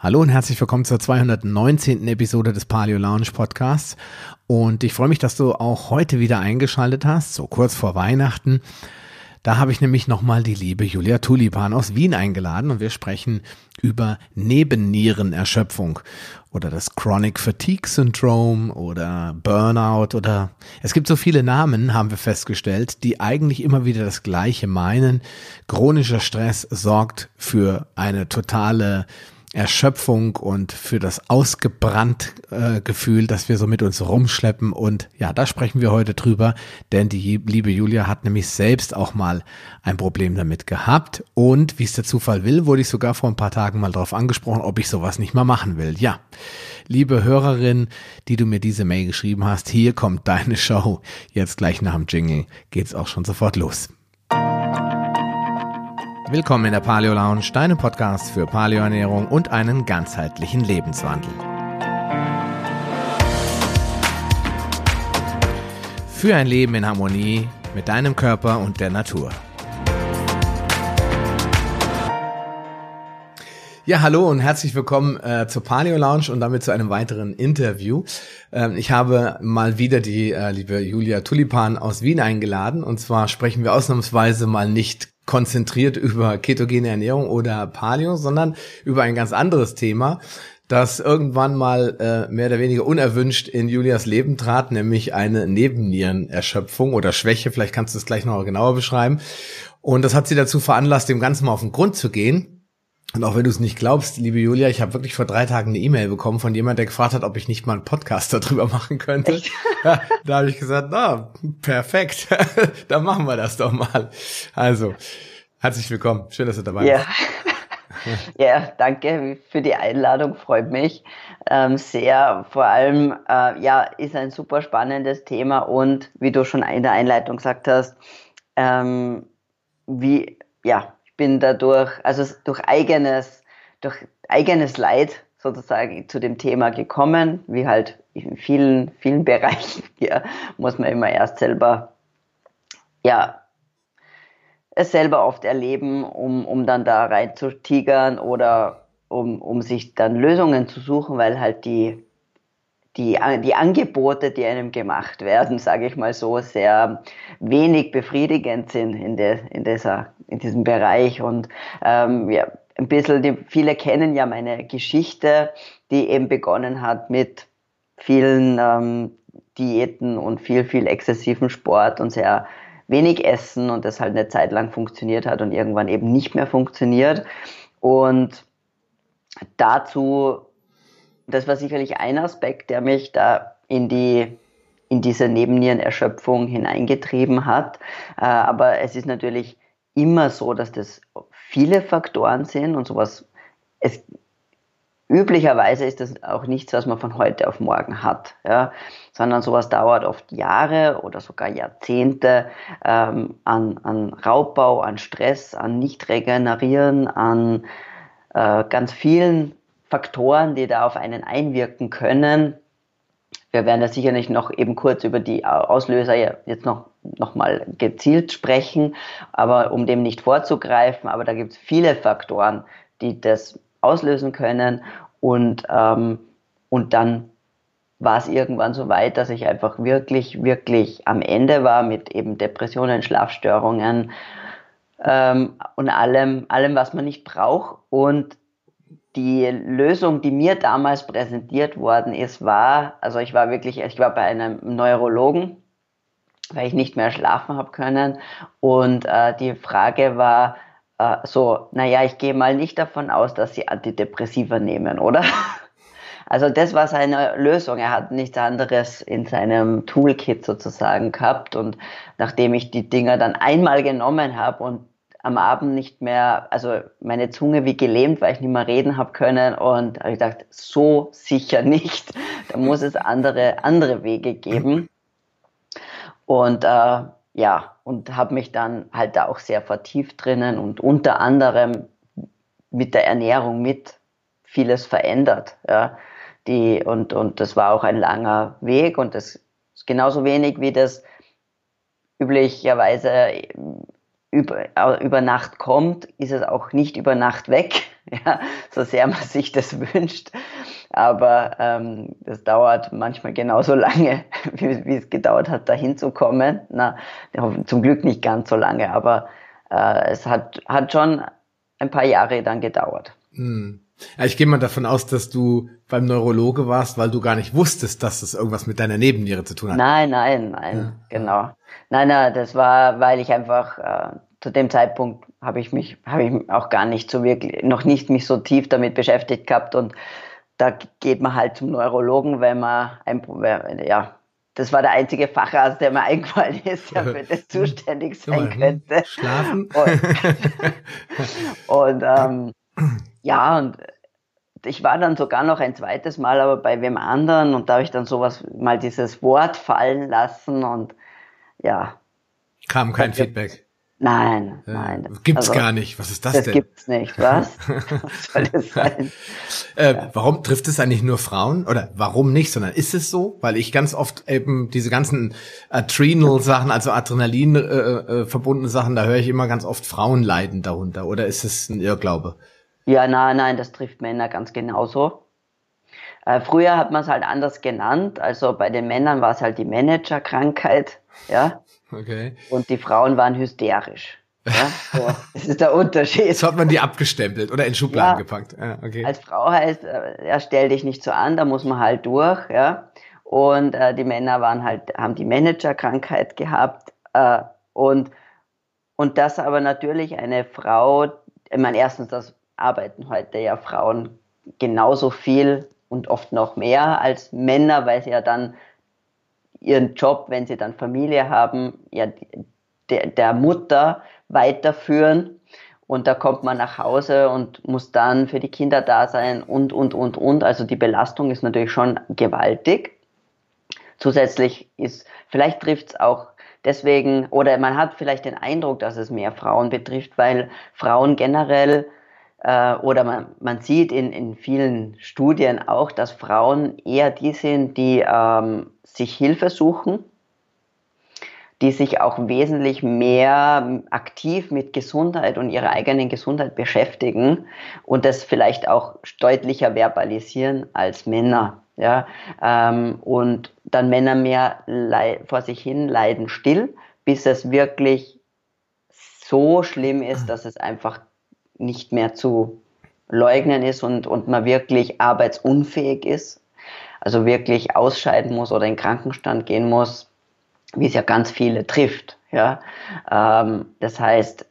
Hallo und herzlich willkommen zur 219. Episode des Paleo Lounge Podcasts. Und ich freue mich, dass du auch heute wieder eingeschaltet hast, so kurz vor Weihnachten. Da habe ich nämlich nochmal die liebe Julia Tulipan aus Wien eingeladen und wir sprechen über Nebennierenerschöpfung oder das Chronic Fatigue Syndrome oder Burnout oder es gibt so viele Namen, haben wir festgestellt, die eigentlich immer wieder das Gleiche meinen. Chronischer Stress sorgt für eine totale Erschöpfung und für das ausgebrannt äh, Gefühl, dass wir so mit uns rumschleppen. Und ja, da sprechen wir heute drüber, denn die liebe Julia hat nämlich selbst auch mal ein Problem damit gehabt. Und wie es der Zufall will, wurde ich sogar vor ein paar Tagen mal darauf angesprochen, ob ich sowas nicht mal machen will. Ja, liebe Hörerin, die du mir diese Mail geschrieben hast, hier kommt deine Show. Jetzt gleich nach dem Jingle geht's auch schon sofort los. Willkommen in der Paleo Lounge, deinem Podcast für Paleoernährung und einen ganzheitlichen Lebenswandel. Für ein Leben in Harmonie mit deinem Körper und der Natur. Ja, hallo und herzlich willkommen äh, zur Paleo Lounge und damit zu einem weiteren Interview. Ähm, ich habe mal wieder die äh, liebe Julia Tulipan aus Wien eingeladen und zwar sprechen wir ausnahmsweise mal nicht konzentriert über ketogene Ernährung oder Paleo, sondern über ein ganz anderes Thema, das irgendwann mal äh, mehr oder weniger unerwünscht in Julias Leben trat, nämlich eine Nebennierenerschöpfung oder Schwäche. Vielleicht kannst du es gleich noch genauer beschreiben. Und das hat sie dazu veranlasst, dem Ganzen mal auf den Grund zu gehen und auch wenn du es nicht glaubst, liebe Julia, ich habe wirklich vor drei Tagen eine E-Mail bekommen von jemand, der gefragt hat, ob ich nicht mal einen Podcast darüber machen könnte. Da habe ich gesagt, na, perfekt, dann machen wir das doch mal. Also, herzlich willkommen. Schön, dass du dabei ja. bist. Ja, danke für die Einladung, freut mich ähm, sehr. Vor allem, äh, ja, ist ein super spannendes Thema und wie du schon in der Einleitung gesagt hast, ähm, wie, ja, bin dadurch, also durch eigenes, durch eigenes Leid sozusagen zu dem Thema gekommen, wie halt in vielen, vielen Bereichen ja, muss man immer erst selber, ja, es selber oft erleben, um, um dann da rein zu tigern oder um, um sich dann Lösungen zu suchen, weil halt die, die, die Angebote, die einem gemacht werden, sage ich mal so, sehr wenig befriedigend sind in, der, in, dieser, in diesem Bereich. Und ähm, ja, ein bisschen, die, viele kennen ja meine Geschichte, die eben begonnen hat mit vielen ähm, Diäten und viel, viel exzessiven Sport und sehr wenig Essen und das halt eine Zeit lang funktioniert hat und irgendwann eben nicht mehr funktioniert. Und dazu das war sicherlich ein Aspekt, der mich da in die in diese Nebennierenerschöpfung hineingetrieben hat. Äh, aber es ist natürlich immer so, dass das viele Faktoren sind und sowas. Es, üblicherweise ist das auch nichts, was man von heute auf morgen hat, ja, sondern sowas dauert oft Jahre oder sogar Jahrzehnte ähm, an, an Raubbau, an Stress, an Nicht-Regenerieren, an äh, ganz vielen Faktoren, die da auf einen einwirken können. Wir werden da sicherlich noch eben kurz über die Auslöser jetzt noch, noch mal gezielt sprechen, aber um dem nicht vorzugreifen, aber da gibt es viele Faktoren, die das auslösen können. Und, ähm, und dann war es irgendwann so weit, dass ich einfach wirklich, wirklich am Ende war mit eben Depressionen, Schlafstörungen ähm, und allem, allem, was man nicht braucht. Und die Lösung, die mir damals präsentiert worden ist, war, also ich war wirklich, ich war bei einem Neurologen, weil ich nicht mehr schlafen habe können. Und äh, die Frage war äh, so, naja, ich gehe mal nicht davon aus, dass Sie Antidepressiva nehmen, oder? Also das war seine Lösung. Er hat nichts anderes in seinem Toolkit sozusagen gehabt. Und nachdem ich die Dinger dann einmal genommen habe und am Abend nicht mehr, also meine Zunge wie gelähmt, weil ich nicht mehr reden habe können und habe ich gedacht, so sicher nicht. Da muss es andere, andere Wege geben. Und äh, ja, und habe mich dann halt da auch sehr vertieft drinnen und unter anderem mit der Ernährung mit vieles verändert. Ja. Die, und, und das war auch ein langer Weg und das ist genauso wenig wie das üblicherweise über, über Nacht kommt, ist es auch nicht über Nacht weg, ja, so sehr man sich das wünscht. Aber ähm, das dauert manchmal genauso lange, wie, wie es gedauert hat, dahin zu kommen. Na, zum Glück nicht ganz so lange, aber äh, es hat, hat schon ein paar Jahre dann gedauert. Hm. Ja, ich gehe mal davon aus, dass du beim Neurologe warst, weil du gar nicht wusstest, dass das irgendwas mit deiner Nebenniere zu tun hat. Nein, nein, nein, ja. genau. Nein, nein, das war, weil ich einfach äh, zu dem Zeitpunkt habe ich mich, habe ich auch gar nicht so wirklich, noch nicht mich so tief damit beschäftigt gehabt und da geht man halt zum Neurologen, wenn man ein, ja, das war der einzige Facharzt, der mir eingefallen ist, der für das zuständig sein könnte. Schlafen. Und, und ähm, ja, und ich war dann sogar noch ein zweites Mal aber bei wem anderen und da habe ich dann sowas mal dieses Wort fallen lassen und ja. Kam kein Feedback. Nein, ja, nein. Gibt's also, gar nicht. Was ist das, das denn? Das gibt's nicht. Was? was soll das sein? äh, ja. Warum trifft es eigentlich nur Frauen? Oder warum nicht, sondern ist es so? Weil ich ganz oft eben diese ganzen Adrenal-Sachen, also Adrenalin äh, äh, verbundene Sachen, da höre ich immer ganz oft Frauen leiden darunter. Oder ist es ein Irrglaube? Ja, nein, nein, das trifft Männer ganz genauso. Äh, früher hat man es halt anders genannt. Also bei den Männern war es halt die Managerkrankheit. Ja. Okay. Und die Frauen waren hysterisch. Ja, so, das ist der Unterschied. So hat man die abgestempelt oder in Schubladen ja, gepackt. Ja, okay. Als Frau heißt, äh, ja, stell dich nicht so an, da muss man halt durch, ja. Und äh, die Männer waren halt, haben die Managerkrankheit gehabt. Äh, und, und das aber natürlich eine Frau, ich meine, erstens, das arbeiten heute ja Frauen genauso viel und oft noch mehr als Männer, weil sie ja dann ihren Job, wenn sie dann Familie haben, ja, der, der Mutter weiterführen. Und da kommt man nach Hause und muss dann für die Kinder da sein und, und, und, und. Also die Belastung ist natürlich schon gewaltig. Zusätzlich ist, vielleicht trifft es auch deswegen, oder man hat vielleicht den Eindruck, dass es mehr Frauen betrifft, weil Frauen generell äh, oder man, man sieht in, in vielen Studien auch, dass Frauen eher die sind, die ähm, sich Hilfe suchen, die sich auch wesentlich mehr aktiv mit Gesundheit und ihrer eigenen Gesundheit beschäftigen und das vielleicht auch deutlicher verbalisieren als Männer. Ja, ähm, und dann Männer mehr vor sich hin leiden still, bis es wirklich so schlimm ist, dass es einfach nicht mehr zu leugnen ist und, und man wirklich arbeitsunfähig ist, also wirklich ausscheiden muss oder in Krankenstand gehen muss, wie es ja ganz viele trifft. Ja? Ähm, das heißt,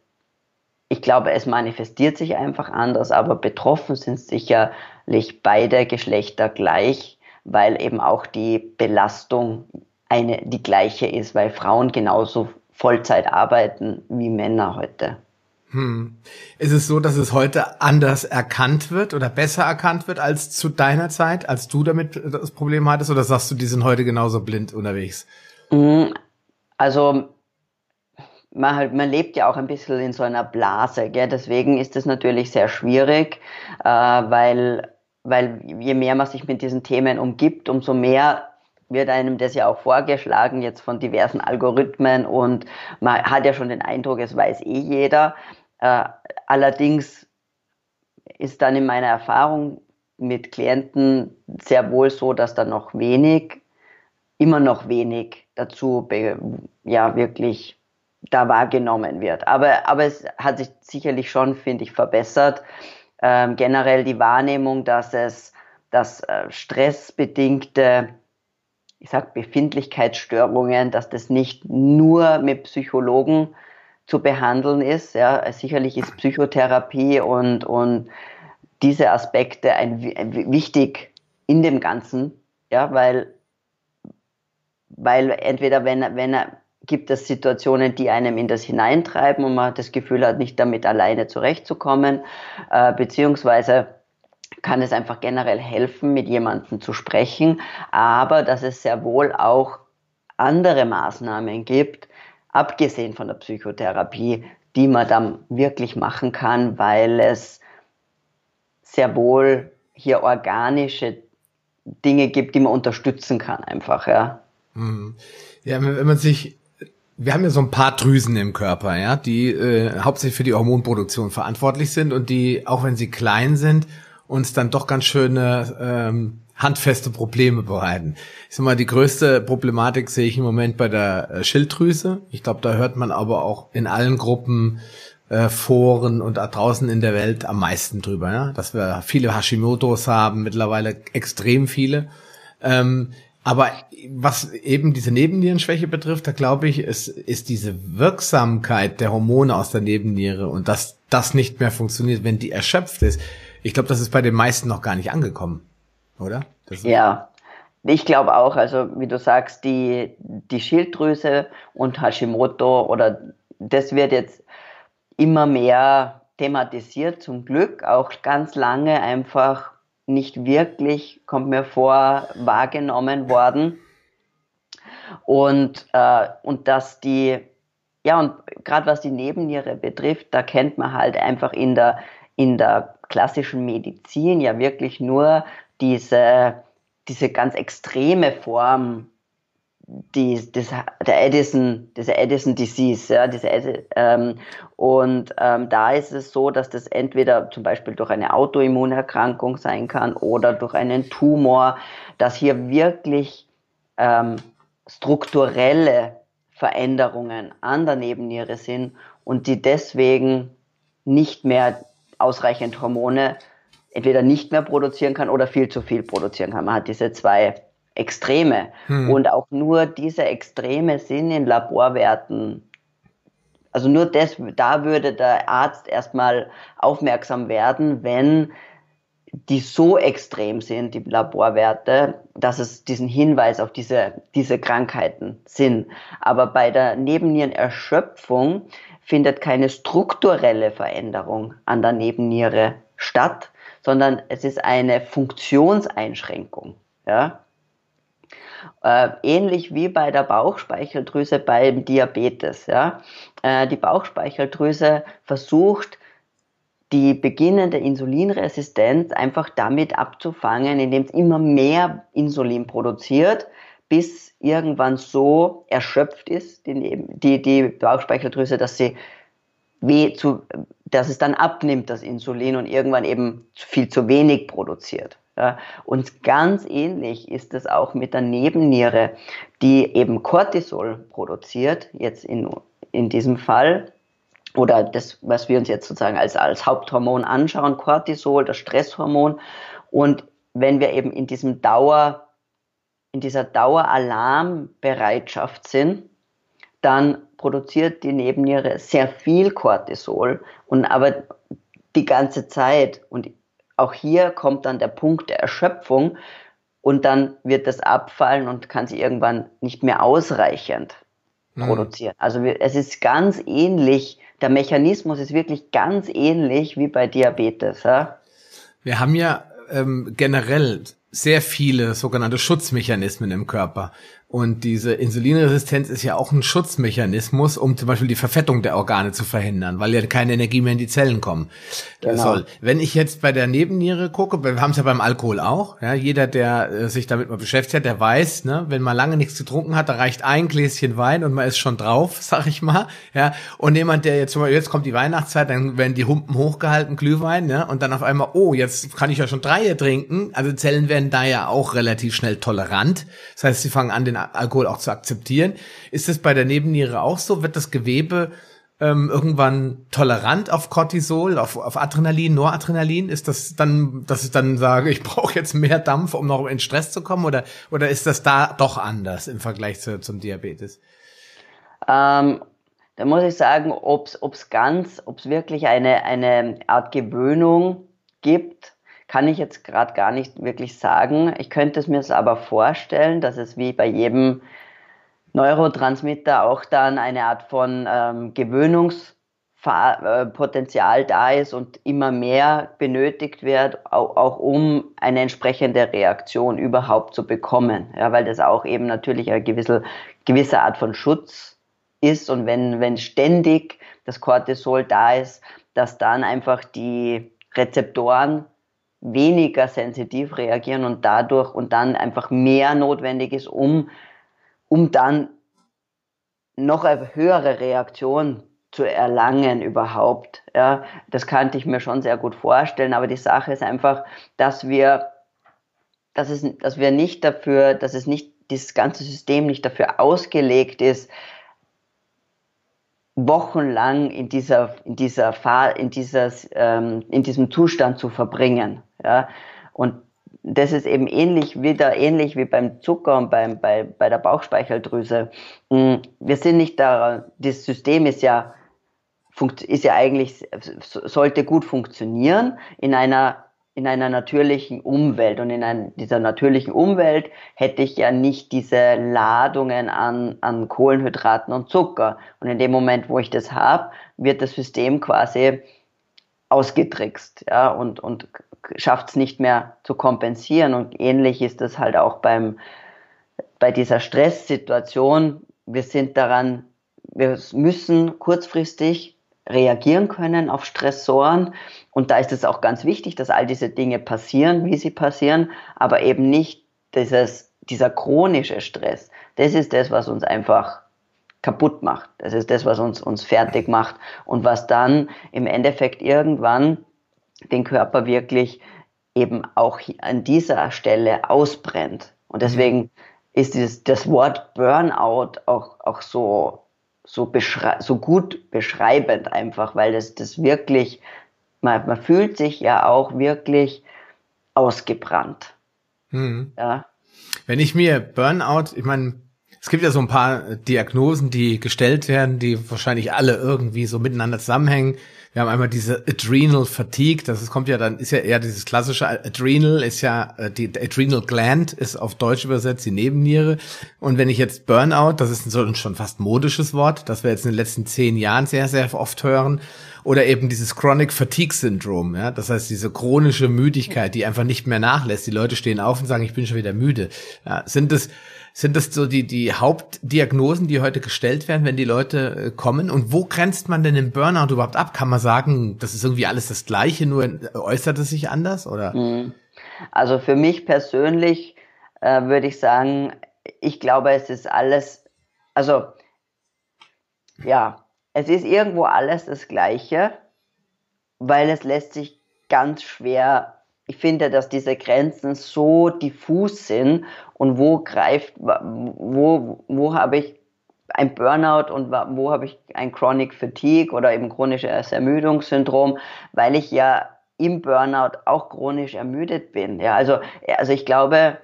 ich glaube, es manifestiert sich einfach anders, aber betroffen sind sicherlich beide Geschlechter gleich, weil eben auch die Belastung eine, die gleiche ist, weil Frauen genauso Vollzeit arbeiten wie Männer heute. Hm. Ist es so, dass es heute anders erkannt wird oder besser erkannt wird als zu deiner Zeit, als du damit das Problem hattest? Oder sagst du, die sind heute genauso blind unterwegs? Hm, also man, halt, man lebt ja auch ein bisschen in so einer Blase. Gell? Deswegen ist es natürlich sehr schwierig, äh, weil, weil je mehr man sich mit diesen Themen umgibt, umso mehr wird einem das ja auch vorgeschlagen, jetzt von diversen Algorithmen und man hat ja schon den Eindruck, es weiß eh jeder. Äh, allerdings ist dann in meiner Erfahrung mit Klienten sehr wohl so, dass da noch wenig, immer noch wenig dazu ja wirklich da wahrgenommen wird. Aber, aber es hat sich sicherlich schon, finde ich, verbessert. Ähm, generell die Wahrnehmung, dass es, dass äh, stressbedingte ich sag Befindlichkeitsstörungen, dass das nicht nur mit Psychologen zu behandeln ist. Ja, sicherlich ist Psychotherapie und, und diese Aspekte ein, ein, wichtig in dem Ganzen, ja, weil, weil entweder wenn, wenn gibt es Situationen, die einem in das hineintreiben und man das Gefühl hat, nicht damit alleine zurechtzukommen, äh, beziehungsweise kann es einfach generell helfen, mit jemandem zu sprechen, aber dass es sehr wohl auch andere Maßnahmen gibt, abgesehen von der Psychotherapie, die man dann wirklich machen kann, weil es sehr wohl hier organische Dinge gibt, die man unterstützen kann, einfach, ja. Mhm. Ja, wenn man sich wir haben ja so ein paar Drüsen im Körper, ja, die äh, hauptsächlich für die Hormonproduktion verantwortlich sind und die, auch wenn sie klein sind, uns dann doch ganz schöne ähm, handfeste Probleme bereiten. Ich sag mal, die größte Problematik sehe ich im Moment bei der äh, Schilddrüse. Ich glaube, da hört man aber auch in allen Gruppen, äh, Foren und draußen in der Welt am meisten drüber, ja? dass wir viele Hashimoto's haben, mittlerweile extrem viele. Ähm, aber was eben diese Nebennierenschwäche betrifft, da glaube ich, ist, ist diese Wirksamkeit der Hormone aus der Nebenniere und dass das nicht mehr funktioniert, wenn die erschöpft ist. Ich glaube, das ist bei den meisten noch gar nicht angekommen, oder? ja, ich glaube auch, also wie du sagst, die, die Schilddrüse und Hashimoto oder das wird jetzt immer mehr thematisiert, zum Glück, auch ganz lange einfach nicht wirklich, kommt mir vor, wahrgenommen worden. Und, äh, und dass die, ja, und gerade was die Nebenniere betrifft, da kennt man halt einfach in der, in der klassischen Medizin ja wirklich nur diese, diese ganz extreme Form die, das, der Edison, diese Edison Disease, ja, diese, ähm, und ähm, da ist es so, dass das entweder zum Beispiel durch eine Autoimmunerkrankung sein kann oder durch einen Tumor, dass hier wirklich ähm, strukturelle Veränderungen an der Nebenniere sind und die deswegen nicht mehr ausreichend Hormone entweder nicht mehr produzieren kann oder viel zu viel produzieren kann. Man hat diese zwei Extreme. Hm. Und auch nur diese Extreme sind in Laborwerten also nur das, da würde der Arzt erstmal aufmerksam werden, wenn die so extrem sind, die Laborwerte, dass es diesen Hinweis auf diese, diese Krankheiten sind. Aber bei der Nebennierenerschöpfung findet keine strukturelle Veränderung an der Nebenniere statt, sondern es ist eine Funktionseinschränkung. Ja? Äh, ähnlich wie bei der Bauchspeicheldrüse beim Diabetes. Ja? Äh, die Bauchspeicheldrüse versucht, die beginnende Insulinresistenz einfach damit abzufangen, indem es immer mehr Insulin produziert, bis irgendwann so erschöpft ist, die, die, die Bauchspeicheldrüse, dass sie weh zu, dass es dann abnimmt, das Insulin und irgendwann eben viel zu wenig produziert. Ja, und ganz ähnlich ist es auch mit der Nebenniere, die eben Cortisol produziert, jetzt in, in diesem Fall, oder das, was wir uns jetzt sozusagen als, als Haupthormon anschauen, Cortisol, das Stresshormon. Und wenn wir eben in diesem Dauer, in dieser Daueralarmbereitschaft sind, dann produziert die Nebenniere sehr viel Cortisol und aber die ganze Zeit. Und auch hier kommt dann der Punkt der Erschöpfung und dann wird das abfallen und kann sie irgendwann nicht mehr ausreichend mhm. produzieren. Also es ist ganz ähnlich, der Mechanismus ist wirklich ganz ähnlich wie bei Diabetes. Ja? Wir haben ja ähm, generell sehr viele sogenannte Schutzmechanismen im Körper. Und diese Insulinresistenz ist ja auch ein Schutzmechanismus, um zum Beispiel die Verfettung der Organe zu verhindern, weil ja keine Energie mehr in die Zellen kommen genau. soll. Wenn ich jetzt bei der Nebenniere gucke, wir haben es ja beim Alkohol auch, ja, jeder, der äh, sich damit mal beschäftigt hat, der weiß, ne, wenn man lange nichts getrunken hat, da reicht ein Gläschen Wein und man ist schon drauf, sag ich mal, ja. Und jemand, der jetzt zum Beispiel, jetzt kommt die Weihnachtszeit, dann werden die Humpen hochgehalten, Glühwein, ja, und dann auf einmal, oh, jetzt kann ich ja schon drei trinken. Also Zellen werden da ja auch relativ schnell tolerant. Das heißt, sie fangen an, den Alkohol auch zu akzeptieren. Ist es bei der Nebenniere auch so? Wird das Gewebe ähm, irgendwann tolerant auf Cortisol, auf, auf Adrenalin, Noradrenalin? Ist das dann, dass ich dann sage, ich brauche jetzt mehr Dampf, um noch in Stress zu kommen? Oder, oder ist das da doch anders im Vergleich zu, zum Diabetes? Ähm, da muss ich sagen, ob es ganz, ob es wirklich eine, eine Art Gewöhnung gibt, kann ich jetzt gerade gar nicht wirklich sagen. Ich könnte es mir aber vorstellen, dass es wie bei jedem Neurotransmitter auch dann eine Art von ähm, Gewöhnungspotenzial da ist und immer mehr benötigt wird, auch, auch, um eine entsprechende Reaktion überhaupt zu bekommen. Ja, weil das auch eben natürlich eine gewisse, gewisse Art von Schutz ist und wenn, wenn ständig das Cortisol da ist, dass dann einfach die Rezeptoren weniger sensitiv reagieren und dadurch und dann einfach mehr notwendig ist, um, um dann noch eine höhere Reaktion zu erlangen überhaupt. Ja, das kannte ich mir schon sehr gut vorstellen, aber die Sache ist einfach, dass wir, dass es, dass wir nicht dafür, dass es nicht, dieses ganze System nicht dafür ausgelegt ist, wochenlang in dieser, in dieser in dieses, ähm, in diesem Zustand zu verbringen. Ja, und das ist eben ähnlich wieder ähnlich wie beim Zucker und beim, bei, bei der Bauchspeicheldrüse. Mm, wir sind nicht da, das System ist ja, ist ja eigentlich, sollte gut funktionieren in einer, in einer natürlichen Umwelt. Und in ein, dieser natürlichen Umwelt hätte ich ja nicht diese Ladungen an, an Kohlenhydraten und Zucker. Und in dem Moment, wo ich das habe, wird das System quasi ausgetrickst ja, und, und schafft es nicht mehr zu kompensieren. Und ähnlich ist es halt auch beim, bei dieser Stresssituation. Wir sind daran, wir müssen kurzfristig reagieren können auf Stressoren. Und da ist es auch ganz wichtig, dass all diese Dinge passieren, wie sie passieren, aber eben nicht dieses, dieser chronische Stress. Das ist das, was uns einfach kaputt macht. Das ist das, was uns, uns fertig macht und was dann im Endeffekt irgendwann den Körper wirklich eben auch an dieser Stelle ausbrennt. Und deswegen ist dieses, das Wort Burnout auch, auch so, so, so gut beschreibend einfach, weil das, das wirklich, man, man fühlt sich ja auch wirklich ausgebrannt. Mhm. Ja. Wenn ich mir Burnout, ich meine, es gibt ja so ein paar Diagnosen, die gestellt werden, die wahrscheinlich alle irgendwie so miteinander zusammenhängen. Wir haben einmal diese Adrenal Fatigue, das kommt ja dann, ist ja eher dieses klassische Adrenal, ist ja, äh, die Adrenal Gland ist auf Deutsch übersetzt die Nebenniere. Und wenn ich jetzt Burnout, das ist so ein schon fast modisches Wort, das wir jetzt in den letzten zehn Jahren sehr, sehr oft hören, oder eben dieses Chronic Fatigue Syndrom, ja, das heißt diese chronische Müdigkeit, die einfach nicht mehr nachlässt. Die Leute stehen auf und sagen, ich bin schon wieder müde. Ja, sind das, sind das so die, die Hauptdiagnosen, die heute gestellt werden, wenn die Leute äh, kommen? Und wo grenzt man denn den Burnout überhaupt ab? Kann man sagen, das ist irgendwie alles das Gleiche, nur äußert es sich anders, oder? Mhm. Also für mich persönlich äh, würde ich sagen, ich glaube, es ist alles, also ja, es ist irgendwo alles das Gleiche, weil es lässt sich ganz schwer ich finde, dass diese Grenzen so diffus sind und wo greift, wo, wo habe ich ein Burnout und wo habe ich ein Chronic Fatigue oder eben chronisches Ermüdungssyndrom, weil ich ja im Burnout auch chronisch ermüdet bin. Ja, also, also ich glaube,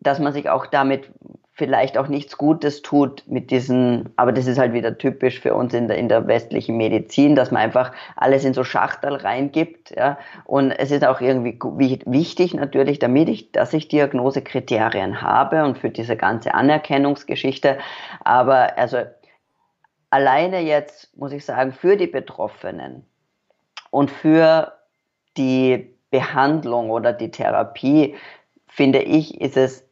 dass man sich auch damit vielleicht auch nichts Gutes tut mit diesen, aber das ist halt wieder typisch für uns in der, in der westlichen Medizin, dass man einfach alles in so Schachtel reingibt, ja. Und es ist auch irgendwie wichtig natürlich, damit ich, dass ich Diagnosekriterien habe und für diese ganze Anerkennungsgeschichte. Aber also alleine jetzt, muss ich sagen, für die Betroffenen und für die Behandlung oder die Therapie, finde ich, ist es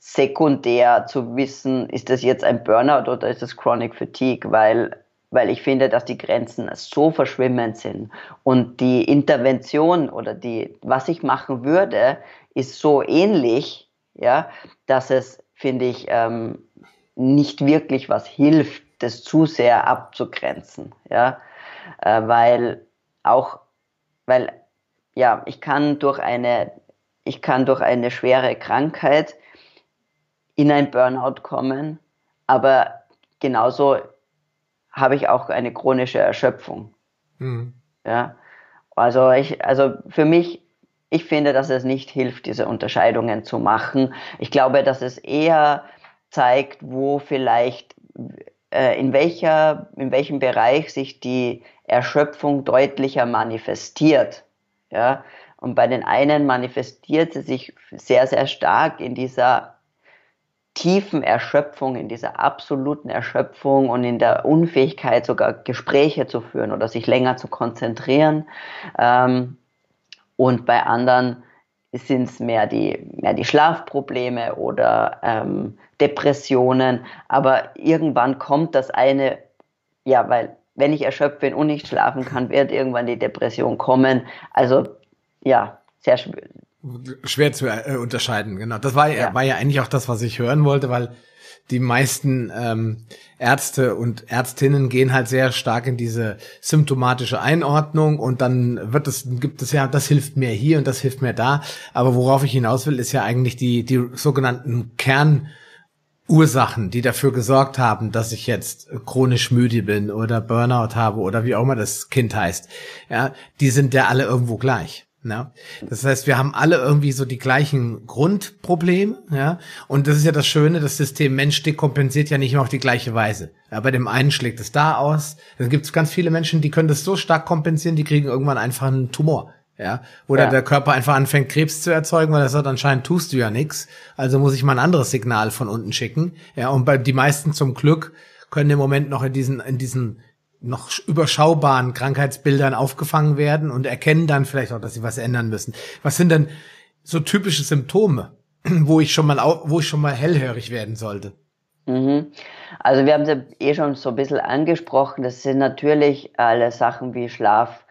sekundär zu wissen, ist das jetzt ein Burnout oder ist das Chronic Fatigue, weil, weil ich finde, dass die Grenzen so verschwimmend sind. Und die Intervention oder die, was ich machen würde, ist so ähnlich, ja, dass es, finde ich, ähm, nicht wirklich was hilft, das zu sehr abzugrenzen, ja, äh, weil auch, weil, ja, ich kann durch eine, ich kann durch eine schwere Krankheit in ein Burnout kommen, aber genauso habe ich auch eine chronische Erschöpfung. Mhm. Ja, also ich, also für mich, ich finde, dass es nicht hilft, diese Unterscheidungen zu machen. Ich glaube, dass es eher zeigt, wo vielleicht äh, in welcher, in welchem Bereich sich die Erschöpfung deutlicher manifestiert. Ja, und bei den einen manifestiert sie sich sehr, sehr stark in dieser tiefen Erschöpfung, in dieser absoluten Erschöpfung und in der Unfähigkeit, sogar Gespräche zu führen oder sich länger zu konzentrieren. Ähm, und bei anderen sind es mehr die, mehr die Schlafprobleme oder ähm, Depressionen. Aber irgendwann kommt das eine, ja, weil wenn ich erschöpft bin und nicht schlafen kann, wird irgendwann die Depression kommen. Also ja, sehr Schwer zu äh, unterscheiden, genau. Das war ja, war ja eigentlich auch das, was ich hören wollte, weil die meisten ähm, Ärzte und Ärztinnen gehen halt sehr stark in diese symptomatische Einordnung und dann wird es, gibt es ja, das hilft mir hier und das hilft mir da. Aber worauf ich hinaus will, ist ja eigentlich die, die sogenannten Kernursachen, die dafür gesorgt haben, dass ich jetzt chronisch müde bin oder Burnout habe oder wie auch immer das Kind heißt. Ja, die sind ja alle irgendwo gleich. Ja, das heißt, wir haben alle irgendwie so die gleichen Grundprobleme, ja. Und das ist ja das Schöne, das System Mensch dekompensiert ja nicht immer auf die gleiche Weise. Ja, bei dem einen schlägt es da aus. Dann gibt es ganz viele Menschen, die können das so stark kompensieren, die kriegen irgendwann einfach einen Tumor. Ja, oder ja. der Körper einfach anfängt, Krebs zu erzeugen, weil er sagt, anscheinend tust du ja nichts. Also muss ich mal ein anderes Signal von unten schicken. Ja, und bei die meisten zum Glück können im Moment noch in diesen, in diesen noch überschaubaren Krankheitsbildern aufgefangen werden und erkennen dann vielleicht auch, dass sie was ändern müssen. Was sind denn so typische Symptome, wo ich schon mal, wo ich schon mal hellhörig werden sollte? Mhm. Also wir haben es eh schon so ein bisschen angesprochen. Das sind natürlich alle Sachen wie Schlaf,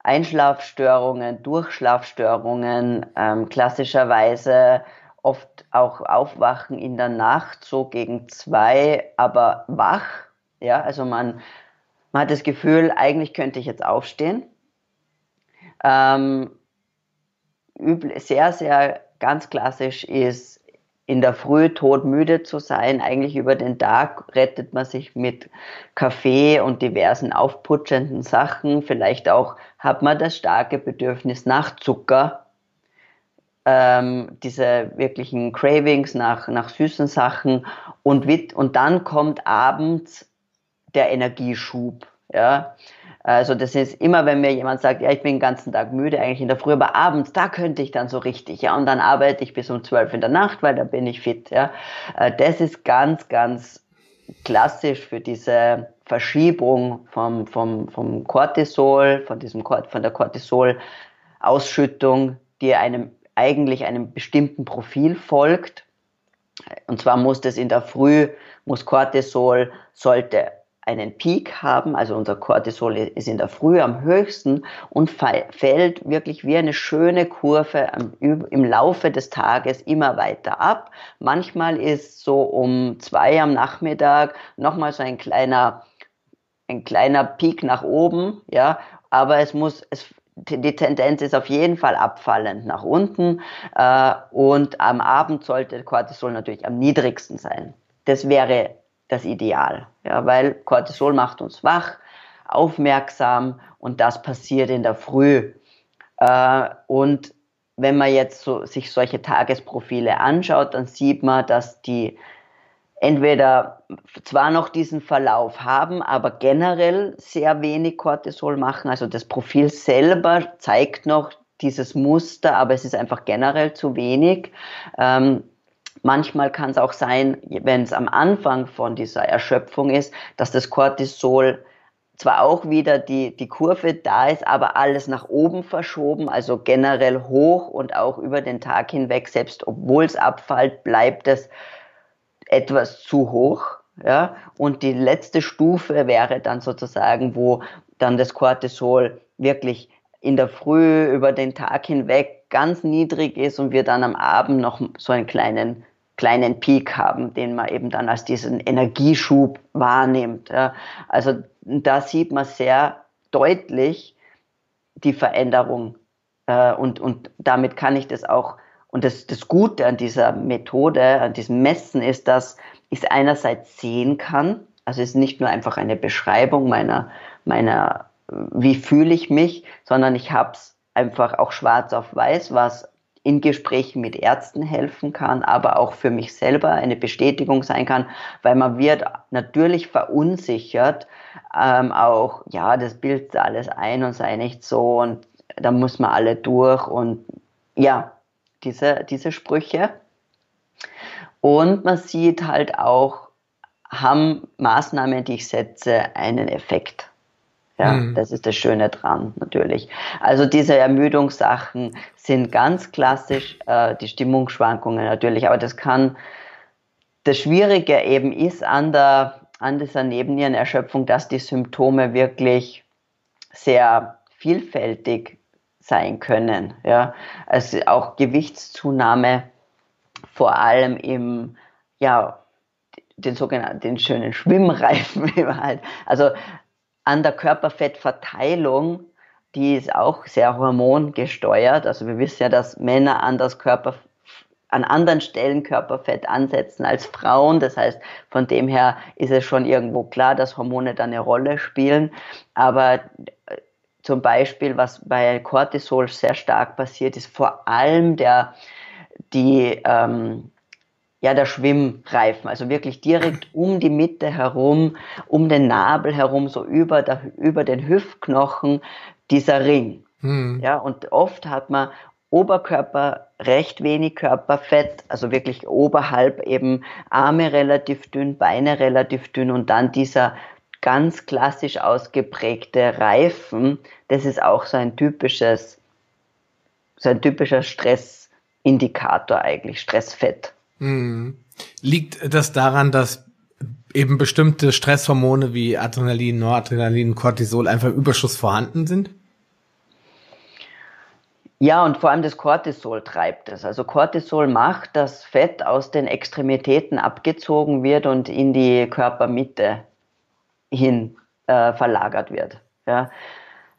Einschlafstörungen, Durchschlafstörungen, ähm, klassischerweise oft auch Aufwachen in der Nacht, so gegen zwei, aber wach. Ja, also man man hat das Gefühl, eigentlich könnte ich jetzt aufstehen. Ähm, sehr, sehr ganz klassisch ist, in der Früh todmüde zu sein. Eigentlich über den Tag rettet man sich mit Kaffee und diversen aufputschenden Sachen. Vielleicht auch hat man das starke Bedürfnis nach Zucker. Ähm, diese wirklichen Cravings nach, nach süßen Sachen. Und, und dann kommt abends der Energieschub. Ja, also das ist immer, wenn mir jemand sagt, ja, ich bin den ganzen Tag müde, eigentlich in der Früh, aber abends, da könnte ich dann so richtig, ja, und dann arbeite ich bis um zwölf in der Nacht, weil da bin ich fit, ja. Äh, das ist ganz, ganz klassisch für diese Verschiebung vom, vom, vom Cortisol, von diesem, von der Cortisol-Ausschüttung, die einem eigentlich einem bestimmten Profil folgt. Und zwar muss das in der Früh, muss Cortisol, sollte einen Peak haben, also unser Cortisol ist in der Früh am höchsten und fällt wirklich wie eine schöne Kurve im Laufe des Tages immer weiter ab. Manchmal ist so um zwei am Nachmittag nochmal so ein kleiner, ein kleiner Peak nach oben, ja, aber es muss, es, die Tendenz ist auf jeden Fall abfallend nach unten äh, und am Abend sollte Cortisol natürlich am niedrigsten sein. Das wäre das Ideal, ja, weil Cortisol macht uns wach, aufmerksam und das passiert in der Früh. Äh, und wenn man jetzt so, sich solche Tagesprofile anschaut, dann sieht man, dass die entweder zwar noch diesen Verlauf haben, aber generell sehr wenig Cortisol machen. Also das Profil selber zeigt noch dieses Muster, aber es ist einfach generell zu wenig. Ähm, Manchmal kann es auch sein, wenn es am Anfang von dieser Erschöpfung ist, dass das Cortisol zwar auch wieder die, die Kurve da ist, aber alles nach oben verschoben, also generell hoch und auch über den Tag hinweg, selbst obwohl es abfällt, bleibt es etwas zu hoch. Ja? Und die letzte Stufe wäre dann sozusagen, wo dann das Cortisol wirklich in der Früh über den Tag hinweg ganz niedrig ist und wir dann am Abend noch so einen kleinen kleinen Peak haben, den man eben dann als diesen Energieschub wahrnimmt. Ja. Also da sieht man sehr deutlich die Veränderung äh, und, und damit kann ich das auch, und das, das Gute an dieser Methode, an diesem Messen ist, dass ich es einerseits sehen kann, also es ist nicht nur einfach eine Beschreibung meiner, meiner wie fühle ich mich, sondern ich habe es einfach auch schwarz auf weiß, was in Gesprächen mit Ärzten helfen kann, aber auch für mich selber eine Bestätigung sein kann, weil man wird natürlich verunsichert, ähm, auch, ja, das bildet alles ein und sei nicht so und da muss man alle durch und ja, diese, diese Sprüche. Und man sieht halt auch, haben Maßnahmen, die ich setze, einen Effekt. Ja, mhm. das ist das Schöne dran, natürlich. Also diese Ermüdungssachen sind ganz klassisch, äh, die Stimmungsschwankungen natürlich, aber das kann, das Schwierige eben ist an der, an dieser Nebennierenerschöpfung, dass die Symptome wirklich sehr vielfältig sein können. Ja, also auch Gewichtszunahme, vor allem im, ja, den sogenannten, den schönen Schwimmreifen, also an der Körperfettverteilung, die ist auch sehr hormongesteuert. Also wir wissen ja, dass Männer an das Körper an anderen Stellen Körperfett ansetzen als Frauen. Das heißt, von dem her ist es schon irgendwo klar, dass Hormone da eine Rolle spielen. Aber äh, zum Beispiel, was bei Cortisol sehr stark passiert, ist vor allem der, die, ähm, ja, der Schwimmreifen, also wirklich direkt um die Mitte herum, um den Nabel herum, so über, der, über den Hüftknochen, dieser Ring. Hm. Ja, und oft hat man Oberkörper recht wenig Körperfett, also wirklich oberhalb eben Arme relativ dünn, Beine relativ dünn und dann dieser ganz klassisch ausgeprägte Reifen, das ist auch so ein typisches, so ein typischer Stressindikator eigentlich, Stressfett. Mhm. Liegt das daran, dass eben bestimmte Stresshormone wie Adrenalin, Noradrenalin, Cortisol einfach Überschuss vorhanden sind? Ja, und vor allem das Cortisol treibt es. Also Cortisol macht, dass Fett aus den Extremitäten abgezogen wird und in die Körpermitte hin äh, verlagert wird. Ja.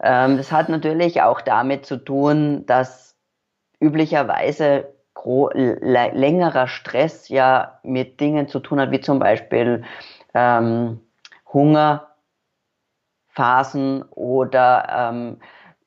Ähm, das hat natürlich auch damit zu tun, dass üblicherweise längerer Stress ja mit Dingen zu tun hat, wie zum Beispiel ähm, Hungerphasen oder ähm,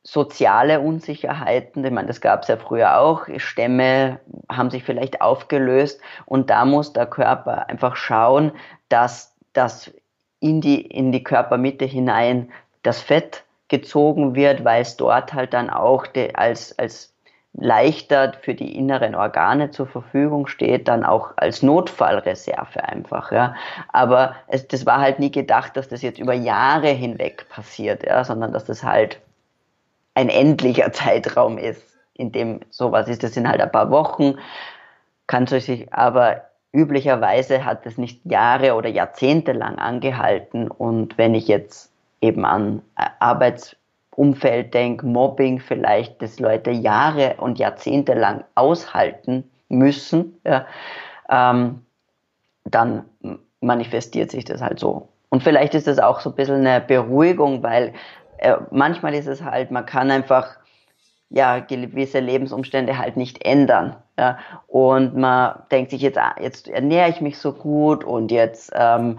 soziale Unsicherheiten, ich meine, das gab es ja früher auch, Stämme haben sich vielleicht aufgelöst und da muss der Körper einfach schauen, dass das in die, in die Körpermitte hinein das Fett gezogen wird, weil es dort halt dann auch de, als, als leichter für die inneren Organe zur Verfügung steht, dann auch als Notfallreserve einfach. Ja. Aber es, das war halt nie gedacht, dass das jetzt über Jahre hinweg passiert, ja, sondern dass das halt ein endlicher Zeitraum ist, in dem sowas ist. Das sind halt ein paar Wochen, kann sich aber üblicherweise hat es nicht Jahre oder Jahrzehnte lang angehalten. Und wenn ich jetzt eben an Arbeitsumfeld denke, Mobbing vielleicht, dass Leute Jahre und Jahrzehnte lang aushalten müssen, ja, ähm, dann manifestiert sich das halt so. Und vielleicht ist das auch so ein bisschen eine Beruhigung, weil äh, manchmal ist es halt, man kann einfach ja gewisse Lebensumstände halt nicht ändern. Ja? Und man denkt sich jetzt, ah, jetzt ernähre ich mich so gut und jetzt ähm,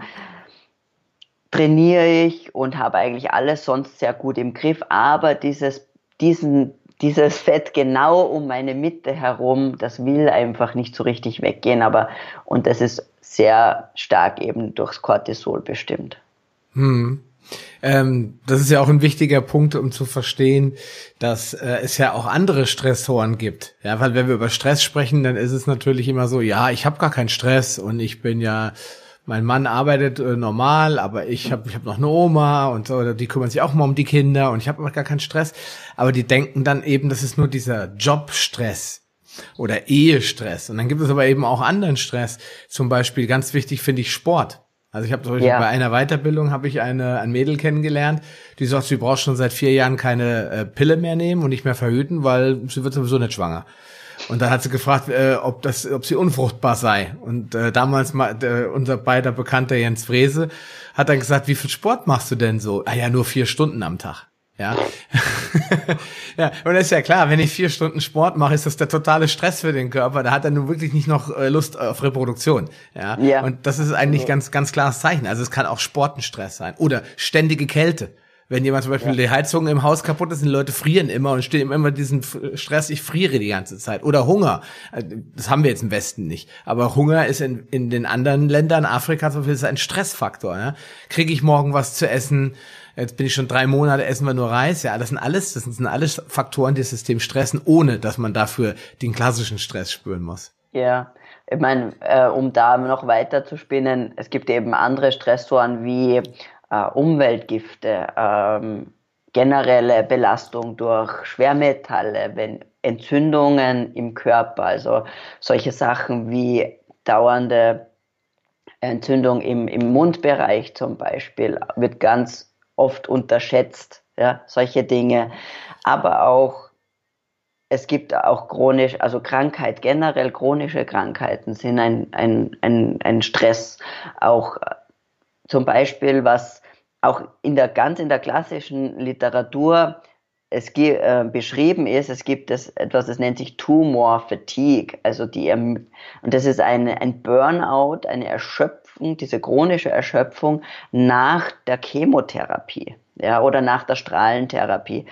trainiere ich und habe eigentlich alles sonst sehr gut im Griff, aber dieses, diesen, dieses Fett genau um meine Mitte herum, das will einfach nicht so richtig weggehen, aber und das ist sehr stark eben durchs Cortisol bestimmt. Hm. Ähm, das ist ja auch ein wichtiger Punkt, um zu verstehen, dass äh, es ja auch andere Stressoren gibt. Ja, weil wenn wir über Stress sprechen, dann ist es natürlich immer so, ja, ich habe gar keinen Stress und ich bin ja mein Mann arbeitet äh, normal, aber ich habe ich hab noch eine Oma und so, die kümmern sich auch mal um die Kinder und ich habe gar keinen Stress. Aber die denken dann eben, das ist nur dieser Jobstress oder Ehestress. Und dann gibt es aber eben auch anderen Stress. Zum Beispiel ganz wichtig finde ich Sport. Also ich habe zum Beispiel ja. bei einer Weiterbildung habe ich eine ein Mädel kennengelernt, die sagt, sie braucht schon seit vier Jahren keine äh, Pille mehr nehmen und nicht mehr verhüten, weil sie wird sowieso nicht schwanger. Und dann hat sie gefragt, äh, ob das, ob sie unfruchtbar sei. Und äh, damals mal äh, unser beider Bekannter Jens Frese hat dann gesagt, wie viel Sport machst du denn so? Ah ja, nur vier Stunden am Tag. Ja. ja, und das ist ja klar, wenn ich vier Stunden Sport mache, ist das der totale Stress für den Körper. Da hat er nun wirklich nicht noch äh, Lust auf Reproduktion. Ja. ja. Und das ist eigentlich also. ganz, ganz klares Zeichen. Also es kann auch Sportenstress sein. Oder ständige Kälte. Wenn jemand zum Beispiel ja. die Heizung im Haus kaputt ist, die Leute frieren immer und stehen immer diesen Stress, ich friere die ganze Zeit. Oder Hunger. Äh, das haben wir jetzt im Westen nicht. Aber Hunger ist in, in den anderen Ländern Afrikas zum Beispiel ein Stressfaktor. Ja? Kriege ich morgen was zu essen? Jetzt bin ich schon drei Monate, essen wir nur Reis. Ja, das sind alles, das sind alles Faktoren, die das System stressen, ohne dass man dafür den klassischen Stress spüren muss. Ja, ich meine, äh, um da noch weiter zu spinnen, es gibt eben andere Stressoren wie äh, Umweltgifte, ähm, generelle Belastung durch Schwermetalle, wenn Entzündungen im Körper, also solche Sachen wie dauernde Entzündung im, im Mundbereich zum Beispiel, wird ganz oft unterschätzt, ja, solche Dinge. Aber auch es gibt auch chronisch, also Krankheit generell, chronische Krankheiten sind ein, ein, ein, ein Stress. Auch zum Beispiel, was auch in der ganz in der klassischen Literatur es äh, beschrieben ist, es gibt es etwas, das nennt sich Tumor Fatigue, also die und das ist eine, ein Burnout, eine Erschöpfung, diese chronische Erschöpfung nach der Chemotherapie, ja, oder nach der Strahlentherapie.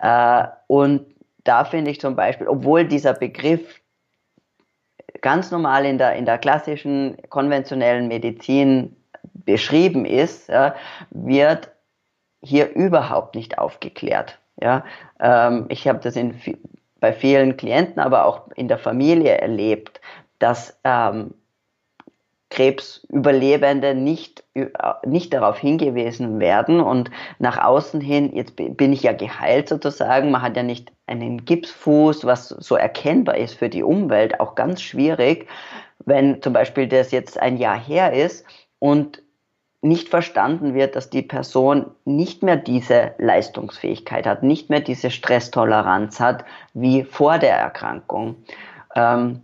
Äh, und da finde ich zum Beispiel, obwohl dieser Begriff ganz normal in der, in der klassischen konventionellen Medizin beschrieben ist, ja, wird hier überhaupt nicht aufgeklärt. Ja, ähm, ich habe das in, bei vielen Klienten, aber auch in der Familie erlebt, dass ähm, Krebsüberlebende nicht, äh, nicht darauf hingewiesen werden und nach außen hin, jetzt bin ich ja geheilt sozusagen, man hat ja nicht einen Gipsfuß, was so erkennbar ist für die Umwelt, auch ganz schwierig, wenn zum Beispiel das jetzt ein Jahr her ist und nicht verstanden wird, dass die Person nicht mehr diese Leistungsfähigkeit hat, nicht mehr diese Stresstoleranz hat wie vor der Erkrankung. Ähm,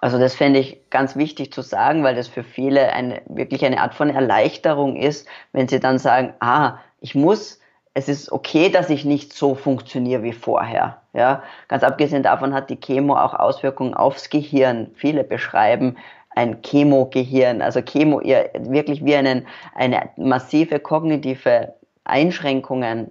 also das fände ich ganz wichtig zu sagen, weil das für viele eine, wirklich eine Art von Erleichterung ist, wenn sie dann sagen, ah, ich muss, es ist okay, dass ich nicht so funktioniere wie vorher. Ja, ganz abgesehen davon hat die Chemo auch Auswirkungen aufs Gehirn. Viele beschreiben, ein Chemo-Gehirn, also Chemo ihr wirklich wie einen, eine massive kognitive Einschränkungen,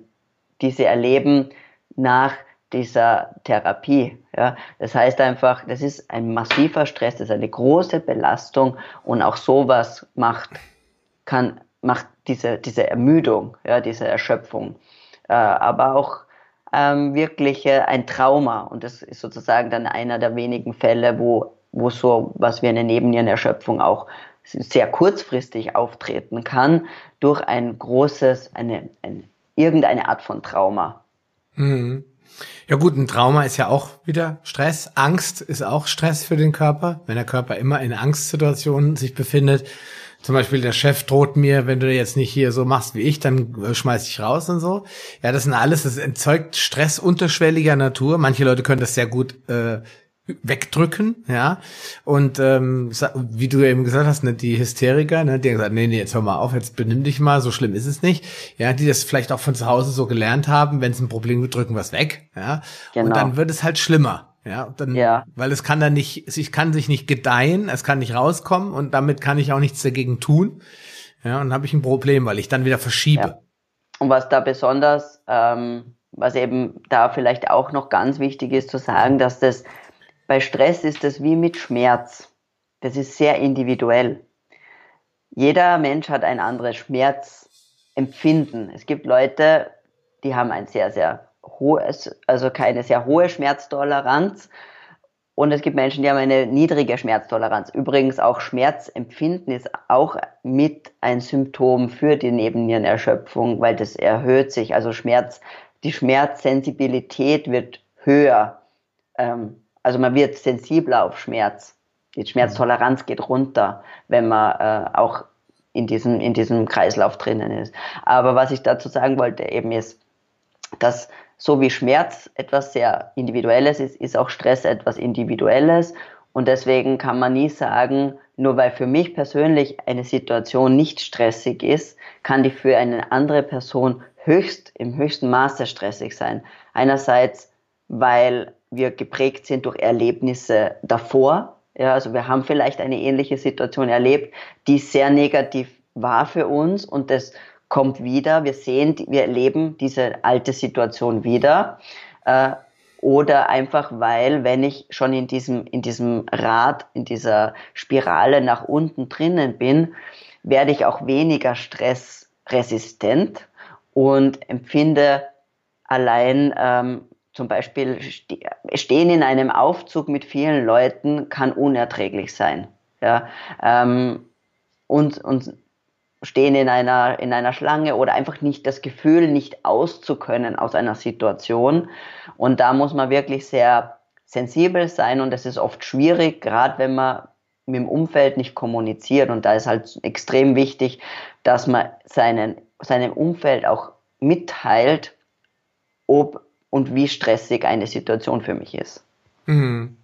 die sie erleben nach dieser Therapie. Ja, das heißt einfach, das ist ein massiver Stress, das ist eine große Belastung und auch sowas macht, kann, macht diese, diese Ermüdung, ja, diese Erschöpfung. Äh, aber auch ähm, wirklich äh, ein Trauma und das ist sozusagen dann einer der wenigen Fälle, wo wo so was wie eine Nebennierenerschöpfung auch sehr kurzfristig auftreten kann durch ein großes, eine, eine irgendeine Art von Trauma. Mhm. Ja gut, ein Trauma ist ja auch wieder Stress. Angst ist auch Stress für den Körper. Wenn der Körper immer in Angstsituationen sich befindet, zum Beispiel der Chef droht mir, wenn du jetzt nicht hier so machst wie ich, dann äh, schmeiß ich raus und so. Ja, das sind alles, das erzeugt Stress unterschwelliger Natur. Manche Leute können das sehr gut äh, wegdrücken, ja. Und ähm, wie du eben gesagt hast, ne, die Hysteriker, ne, die haben gesagt, nee, nee, jetzt hör mal auf, jetzt benimm dich mal, so schlimm ist es nicht. Ja, die das vielleicht auch von zu Hause so gelernt haben, wenn es ein Problem gibt, drücken wir es weg, ja. Genau. Und dann wird es halt schlimmer. Ja, dann, ja, weil es kann dann nicht, es kann sich nicht gedeihen, es kann nicht rauskommen und damit kann ich auch nichts dagegen tun. Ja, und dann habe ich ein Problem, weil ich dann wieder verschiebe. Ja. Und was da besonders, ähm, was eben da vielleicht auch noch ganz wichtig ist zu sagen, dass das bei Stress ist das wie mit Schmerz. Das ist sehr individuell. Jeder Mensch hat ein anderes Schmerzempfinden. Es gibt Leute, die haben ein sehr, sehr hohes, also keine sehr hohe Schmerztoleranz. Und es gibt Menschen, die haben eine niedrige Schmerztoleranz. Übrigens auch Schmerzempfinden ist auch mit ein Symptom für die Nebennierenerschöpfung, weil das erhöht sich. Also Schmerz, die Schmerzsensibilität wird höher. Ähm, also man wird sensibler auf Schmerz. Die Schmerztoleranz geht runter, wenn man äh, auch in diesem, in diesem Kreislauf drinnen ist. Aber was ich dazu sagen wollte eben ist, dass so wie Schmerz etwas sehr Individuelles ist, ist auch Stress etwas Individuelles. Und deswegen kann man nie sagen, nur weil für mich persönlich eine Situation nicht stressig ist, kann die für eine andere Person höchst, im höchsten Maße stressig sein. Einerseits, weil wir geprägt sind durch Erlebnisse davor. Ja, also wir haben vielleicht eine ähnliche Situation erlebt, die sehr negativ war für uns und das kommt wieder. Wir sehen, wir erleben diese alte Situation wieder. Äh, oder einfach weil, wenn ich schon in diesem, in diesem Rad, in dieser Spirale nach unten drinnen bin, werde ich auch weniger stressresistent und empfinde allein ähm, zum Beispiel stehen in einem Aufzug mit vielen Leuten kann unerträglich sein. Ja, ähm, und, und stehen in einer, in einer Schlange oder einfach nicht das Gefühl, nicht auszukönnen aus einer Situation. Und da muss man wirklich sehr sensibel sein und das ist oft schwierig, gerade wenn man mit dem Umfeld nicht kommuniziert. Und da ist halt extrem wichtig, dass man seinen, seinem Umfeld auch mitteilt, ob und wie stressig eine Situation für mich ist. Mhm.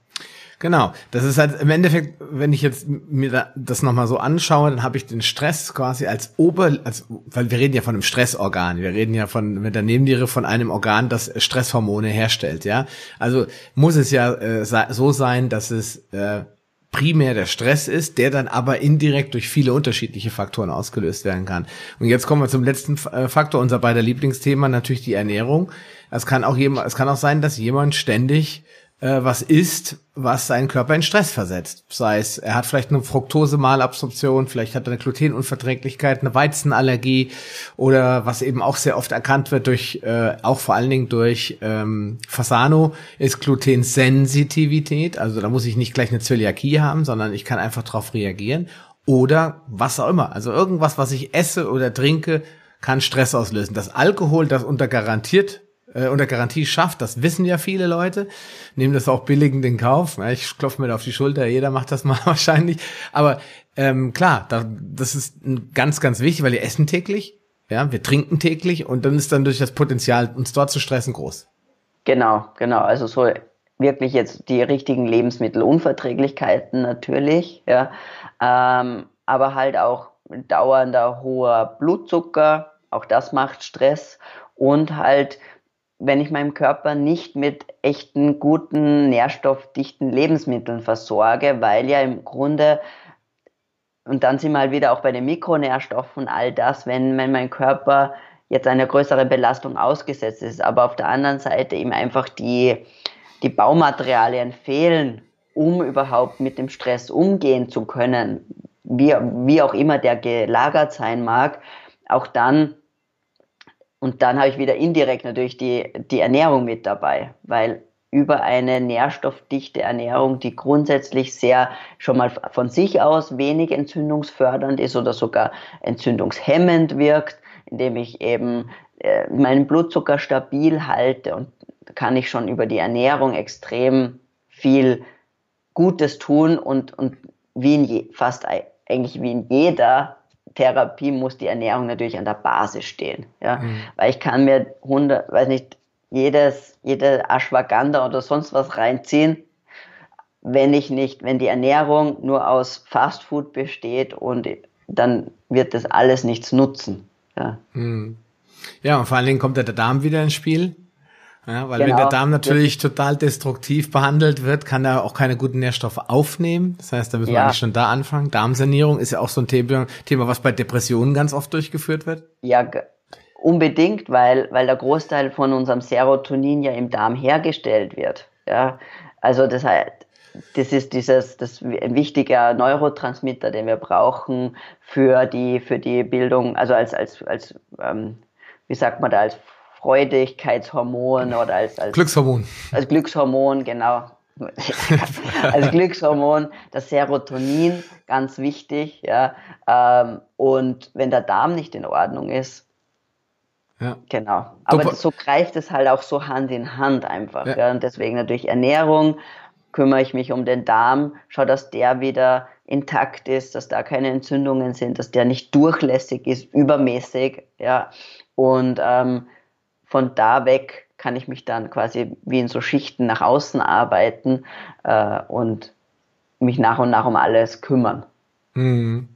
Genau, das ist halt im Endeffekt, wenn ich jetzt mir das nochmal so anschaue, dann habe ich den Stress quasi als Ober, als, weil wir reden ja von einem Stressorgan, wir reden ja von mit der Nebenniere von einem Organ, das Stresshormone herstellt, ja. Also muss es ja äh, so sein, dass es äh, primär der Stress ist, der dann aber indirekt durch viele unterschiedliche Faktoren ausgelöst werden kann. Und jetzt kommen wir zum letzten äh, Faktor, unser beider Lieblingsthema, natürlich die Ernährung. Es kann auch jemand, es kann auch sein, dass jemand ständig äh, was isst, was seinen Körper in Stress versetzt. Sei es, er hat vielleicht eine Fructose-Malabsorption, vielleicht hat er eine Glutenunverträglichkeit, eine Weizenallergie oder was eben auch sehr oft erkannt wird durch, äh, auch vor allen Dingen durch ähm, Fasano, ist Glutensensitivität. Also da muss ich nicht gleich eine Zöliakie haben, sondern ich kann einfach darauf reagieren. Oder was auch immer. Also irgendwas, was ich esse oder trinke, kann Stress auslösen. Das Alkohol, das unter garantiert äh, unter Garantie schafft. Das wissen ja viele Leute, nehmen das auch billigend in Kauf. Ja, ich klopfe mir da auf die Schulter, jeder macht das mal wahrscheinlich. Aber ähm, klar, da, das ist ganz, ganz wichtig, weil wir essen täglich, ja, wir trinken täglich und dann ist dann durch das Potenzial, uns dort zu stressen, groß. Genau, genau. Also so wirklich jetzt die richtigen Lebensmittelunverträglichkeiten natürlich, ja, ähm, aber halt auch dauernder hoher Blutzucker, auch das macht Stress und halt wenn ich meinem Körper nicht mit echten, guten, nährstoffdichten Lebensmitteln versorge, weil ja im Grunde, und dann sind wir halt wieder auch bei den Mikronährstoffen, all das, wenn, wenn mein Körper jetzt einer größeren Belastung ausgesetzt ist, aber auf der anderen Seite ihm einfach die, die Baumaterialien fehlen, um überhaupt mit dem Stress umgehen zu können, wie, wie auch immer der gelagert sein mag, auch dann und dann habe ich wieder indirekt natürlich die, die Ernährung mit dabei, weil über eine nährstoffdichte Ernährung, die grundsätzlich sehr schon mal von sich aus wenig entzündungsfördernd ist oder sogar entzündungshemmend wirkt, indem ich eben äh, meinen Blutzucker stabil halte und kann ich schon über die Ernährung extrem viel Gutes tun und, und wie in je, fast eigentlich wie in jeder Therapie muss die Ernährung natürlich an der Basis stehen. Ja? Mhm. Weil ich kann mir 100, weiß nicht, jedes, jede Ashwagandha oder sonst was reinziehen, wenn ich nicht, wenn die Ernährung nur aus Fastfood besteht und dann wird das alles nichts nutzen. Ja, mhm. ja und vor allen Dingen kommt ja der Darm wieder ins Spiel. Ja, weil genau. wenn der Darm natürlich total destruktiv behandelt wird, kann er auch keine guten Nährstoffe aufnehmen. Das heißt, da müssen ja. wir eigentlich schon da anfangen. Darmsanierung ist ja auch so ein Thema, Thema, was bei Depressionen ganz oft durchgeführt wird. Ja, unbedingt, weil, weil der Großteil von unserem Serotonin ja im Darm hergestellt wird. Ja, also das heißt, das ist dieses, das ein wichtiger Neurotransmitter, den wir brauchen für die, für die Bildung, also als, als, als, ähm, wie sagt man da, als Freudigkeitshormon oder als, als Glückshormon. Als Glückshormon, genau. als Glückshormon, das Serotonin, ganz wichtig, ja. Ähm, und wenn der Darm nicht in Ordnung ist, ja. Genau. Aber Super. so greift es halt auch so Hand in Hand einfach. Ja. ja. Und deswegen natürlich Ernährung, kümmere ich mich um den Darm, schaue, dass der wieder intakt ist, dass da keine Entzündungen sind, dass der nicht durchlässig ist, übermäßig, ja. Und ähm, von da weg kann ich mich dann quasi wie in so Schichten nach außen arbeiten äh, und mich nach und nach um alles kümmern. Mhm.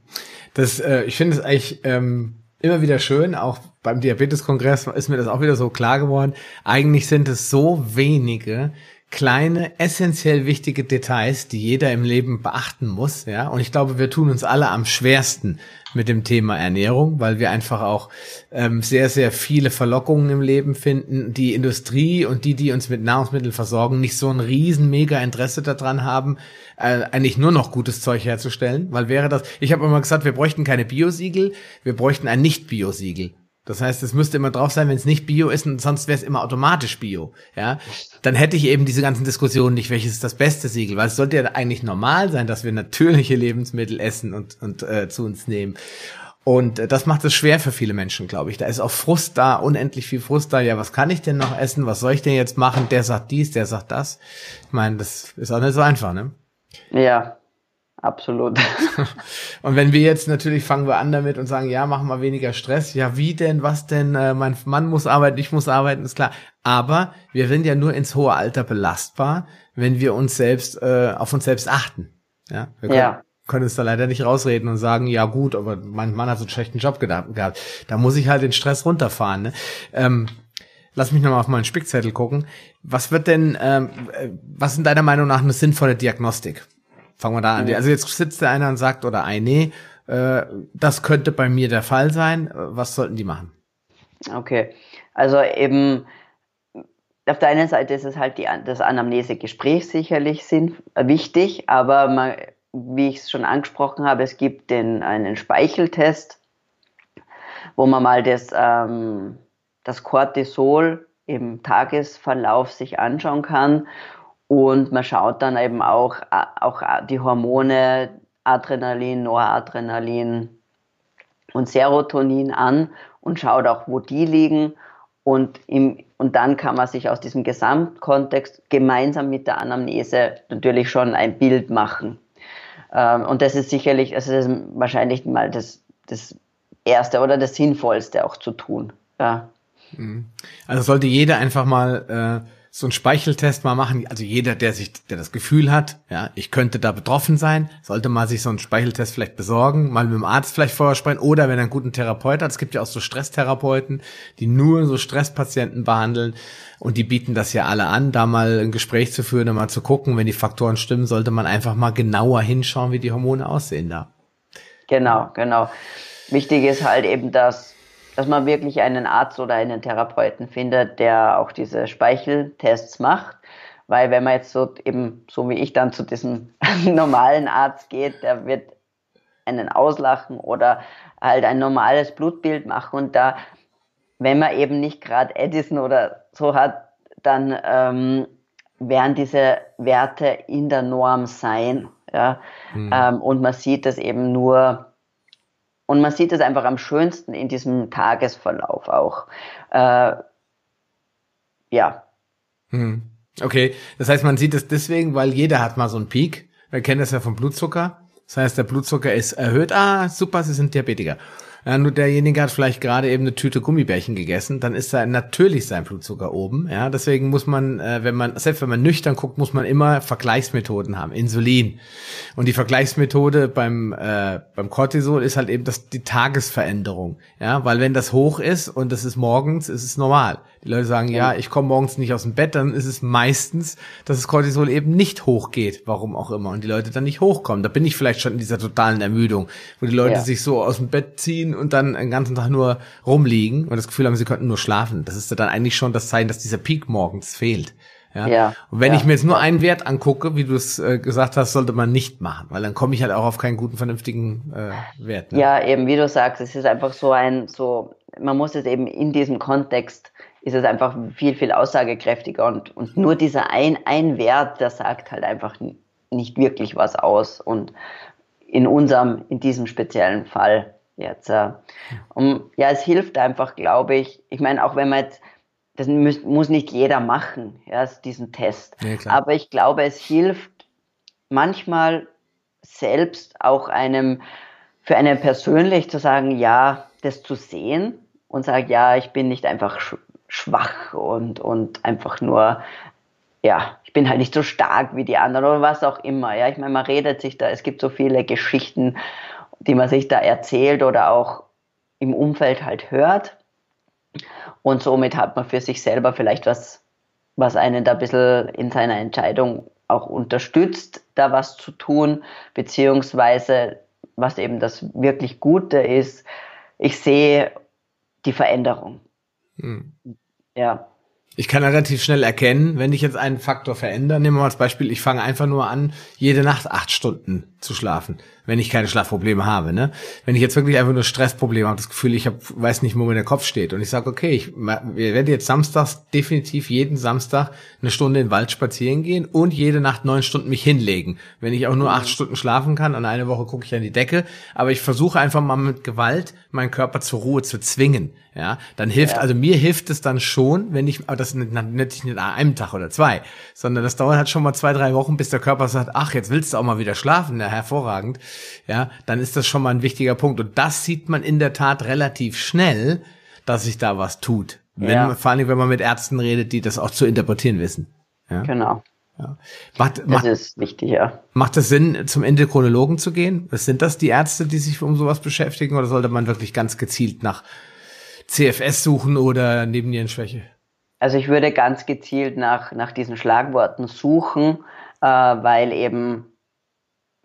Das, äh, ich finde es eigentlich ähm, immer wieder schön, auch beim Diabeteskongress ist mir das auch wieder so klar geworden. Eigentlich sind es so wenige kleine, essentiell wichtige Details, die jeder im Leben beachten muss, ja. Und ich glaube, wir tun uns alle am schwersten mit dem Thema Ernährung, weil wir einfach auch ähm, sehr, sehr viele Verlockungen im Leben finden. Die Industrie und die, die uns mit Nahrungsmitteln versorgen, nicht so ein riesen mega Interesse daran haben, äh, eigentlich nur noch gutes Zeug herzustellen, weil wäre das, ich habe immer gesagt, wir bräuchten keine Biosiegel, wir bräuchten ein Nicht-Biosiegel. Das heißt, es müsste immer drauf sein, wenn es nicht Bio ist, und sonst wäre es immer automatisch Bio. Ja, dann hätte ich eben diese ganzen Diskussionen nicht, welches ist das beste Siegel, weil es sollte ja eigentlich normal sein, dass wir natürliche Lebensmittel essen und und äh, zu uns nehmen. Und äh, das macht es schwer für viele Menschen, glaube ich. Da ist auch Frust da, unendlich viel Frust da. Ja, was kann ich denn noch essen? Was soll ich denn jetzt machen? Der sagt dies, der sagt das. Ich meine, das ist auch nicht so einfach, ne? Ja, absolut. und wenn wir jetzt natürlich fangen wir an damit und sagen, ja, machen wir weniger Stress. Ja, wie denn, was denn? Äh, mein Mann muss arbeiten, ich muss arbeiten, ist klar. Aber wir sind ja nur ins hohe Alter belastbar, wenn wir uns selbst äh, auf uns selbst achten. Ja, wir können, ja. können uns da leider nicht rausreden und sagen, ja gut, aber mein Mann hat so einen schlechten Job gehabt. Da muss ich halt den Stress runterfahren. Ne? Ähm, lass mich nochmal auf meinen Spickzettel gucken. Was wird denn, ähm, äh, was in deiner Meinung nach eine sinnvolle Diagnostik? Fangen wir da an. Also jetzt sitzt der einer und sagt, oder eine, äh, das könnte bei mir der Fall sein. Was sollten die machen? Okay, also eben auf der einen Seite ist es halt die, das Anamnesegespräch sicherlich sind, äh, wichtig, aber man, wie ich es schon angesprochen habe, es gibt den, einen Speicheltest, wo man mal das, ähm, das Cortisol im Tagesverlauf sich anschauen kann und man schaut dann eben auch, äh, auch die Hormone Adrenalin, Noradrenalin und Serotonin an und schaut auch, wo die liegen und, im, und dann kann man sich aus diesem Gesamtkontext gemeinsam mit der Anamnese natürlich schon ein Bild machen. Ähm, und das ist sicherlich, also das ist wahrscheinlich mal das, das Erste oder das Sinnvollste auch zu tun. Ja. Mhm. Also sollte jeder einfach mal äh, so einen Speicheltest mal machen. Also jeder, der sich, der das Gefühl hat, ja, ich könnte da betroffen sein, sollte mal sich so einen Speicheltest vielleicht besorgen, mal mit dem Arzt vielleicht vorher sprechen oder wenn er einen guten Therapeut hat. Es gibt ja auch so Stresstherapeuten, die nur so Stresspatienten behandeln und die bieten das ja alle an, da mal ein Gespräch zu führen mal zu gucken, wenn die Faktoren stimmen, sollte man einfach mal genauer hinschauen, wie die Hormone aussehen da. Genau, genau. Wichtig ist halt eben, dass dass man wirklich einen Arzt oder einen Therapeuten findet, der auch diese Speicheltests macht. Weil wenn man jetzt so eben, so wie ich dann zu diesem normalen Arzt geht, der wird einen auslachen oder halt ein normales Blutbild machen und da, wenn man eben nicht gerade Edison oder so hat, dann ähm, werden diese Werte in der Norm sein. Ja? Mhm. Ähm, und man sieht das eben nur und man sieht es einfach am schönsten in diesem Tagesverlauf auch. Äh, ja. Hm. Okay, das heißt, man sieht es deswegen, weil jeder hat mal so einen Peak. Wir kennen das ja vom Blutzucker. Das heißt, der Blutzucker ist erhöht. Ah, super, Sie sind Diabetiker. Ja, nur derjenige hat vielleicht gerade eben eine Tüte Gummibärchen gegessen, dann ist da natürlich sein Blutzucker oben. Ja, deswegen muss man, äh, wenn man, selbst wenn man nüchtern guckt, muss man immer Vergleichsmethoden haben. Insulin. Und die Vergleichsmethode beim, äh, beim Cortisol ist halt eben das, die Tagesveränderung. Ja, weil wenn das hoch ist und das ist morgens, ist es normal. Die Leute sagen, ja, ich komme morgens nicht aus dem Bett, dann ist es meistens, dass das Cortisol eben nicht hochgeht, warum auch immer, und die Leute dann nicht hochkommen. Da bin ich vielleicht schon in dieser totalen Ermüdung, wo die Leute ja. sich so aus dem Bett ziehen und dann den ganzen Tag nur rumliegen und das Gefühl haben, sie könnten nur schlafen. Das ist dann eigentlich schon das Zeichen, dass dieser Peak morgens fehlt. Ja. ja. Und wenn ja. ich mir jetzt nur einen Wert angucke, wie du es äh, gesagt hast, sollte man nicht machen, weil dann komme ich halt auch auf keinen guten, vernünftigen äh, Wert. Ne? Ja, eben, wie du sagst, es ist einfach so ein, so, man muss es eben in diesem Kontext ist es einfach viel, viel aussagekräftiger und, und nur dieser ein, ein Wert, der sagt halt einfach nicht wirklich was aus und in unserem, in diesem speziellen Fall jetzt. Um, ja, es hilft einfach, glaube ich, ich meine, auch wenn man jetzt, das muss, muss nicht jeder machen, ja, diesen Test, ja, aber ich glaube, es hilft manchmal selbst auch einem, für einen persönlich zu sagen, ja, das zu sehen und sagen, ja, ich bin nicht einfach schwach und, und einfach nur, ja, ich bin halt nicht so stark wie die anderen oder was auch immer. Ja, ich meine, man redet sich da, es gibt so viele Geschichten, die man sich da erzählt oder auch im Umfeld halt hört. Und somit hat man für sich selber vielleicht was, was einen da ein bisschen in seiner Entscheidung auch unterstützt, da was zu tun, beziehungsweise was eben das wirklich Gute ist, ich sehe die Veränderung. Hm. Ja. Ich kann relativ schnell erkennen, wenn ich jetzt einen Faktor verändere. Nehmen wir mal als Beispiel, ich fange einfach nur an, jede Nacht acht Stunden zu schlafen, wenn ich keine Schlafprobleme habe. Ne? Wenn ich jetzt wirklich einfach nur Stressprobleme habe, das Gefühl, ich hab, weiß nicht, wo mir der Kopf steht und ich sage, okay, ich werde jetzt samstags definitiv jeden Samstag eine Stunde in den Wald spazieren gehen und jede Nacht neun Stunden mich hinlegen. Wenn ich auch nur acht Stunden schlafen kann, an eine Woche gucke ich an die Decke, aber ich versuche einfach mal mit Gewalt meinen Körper zur Ruhe zu zwingen. ja, dann hilft, ja. also mir hilft es dann schon, wenn ich, aber das nicht, nicht an einem Tag oder zwei, sondern das dauert halt schon mal zwei, drei Wochen, bis der Körper sagt, ach, jetzt willst du auch mal wieder schlafen, ja, hervorragend, ja, dann ist das schon mal ein wichtiger Punkt. Und das sieht man in der Tat relativ schnell, dass sich da was tut. Wenn, ja. Vor allem, wenn man mit Ärzten redet, die das auch zu interpretieren wissen. Ja? Genau. Ja. Macht, das macht, ist wichtig, ja. Macht es Sinn, zum Endokrinologen zu gehen? Sind das die Ärzte, die sich um sowas beschäftigen, oder sollte man wirklich ganz gezielt nach CFS suchen oder Nebennierenschwäche? Also ich würde ganz gezielt nach, nach diesen Schlagworten suchen, äh, weil eben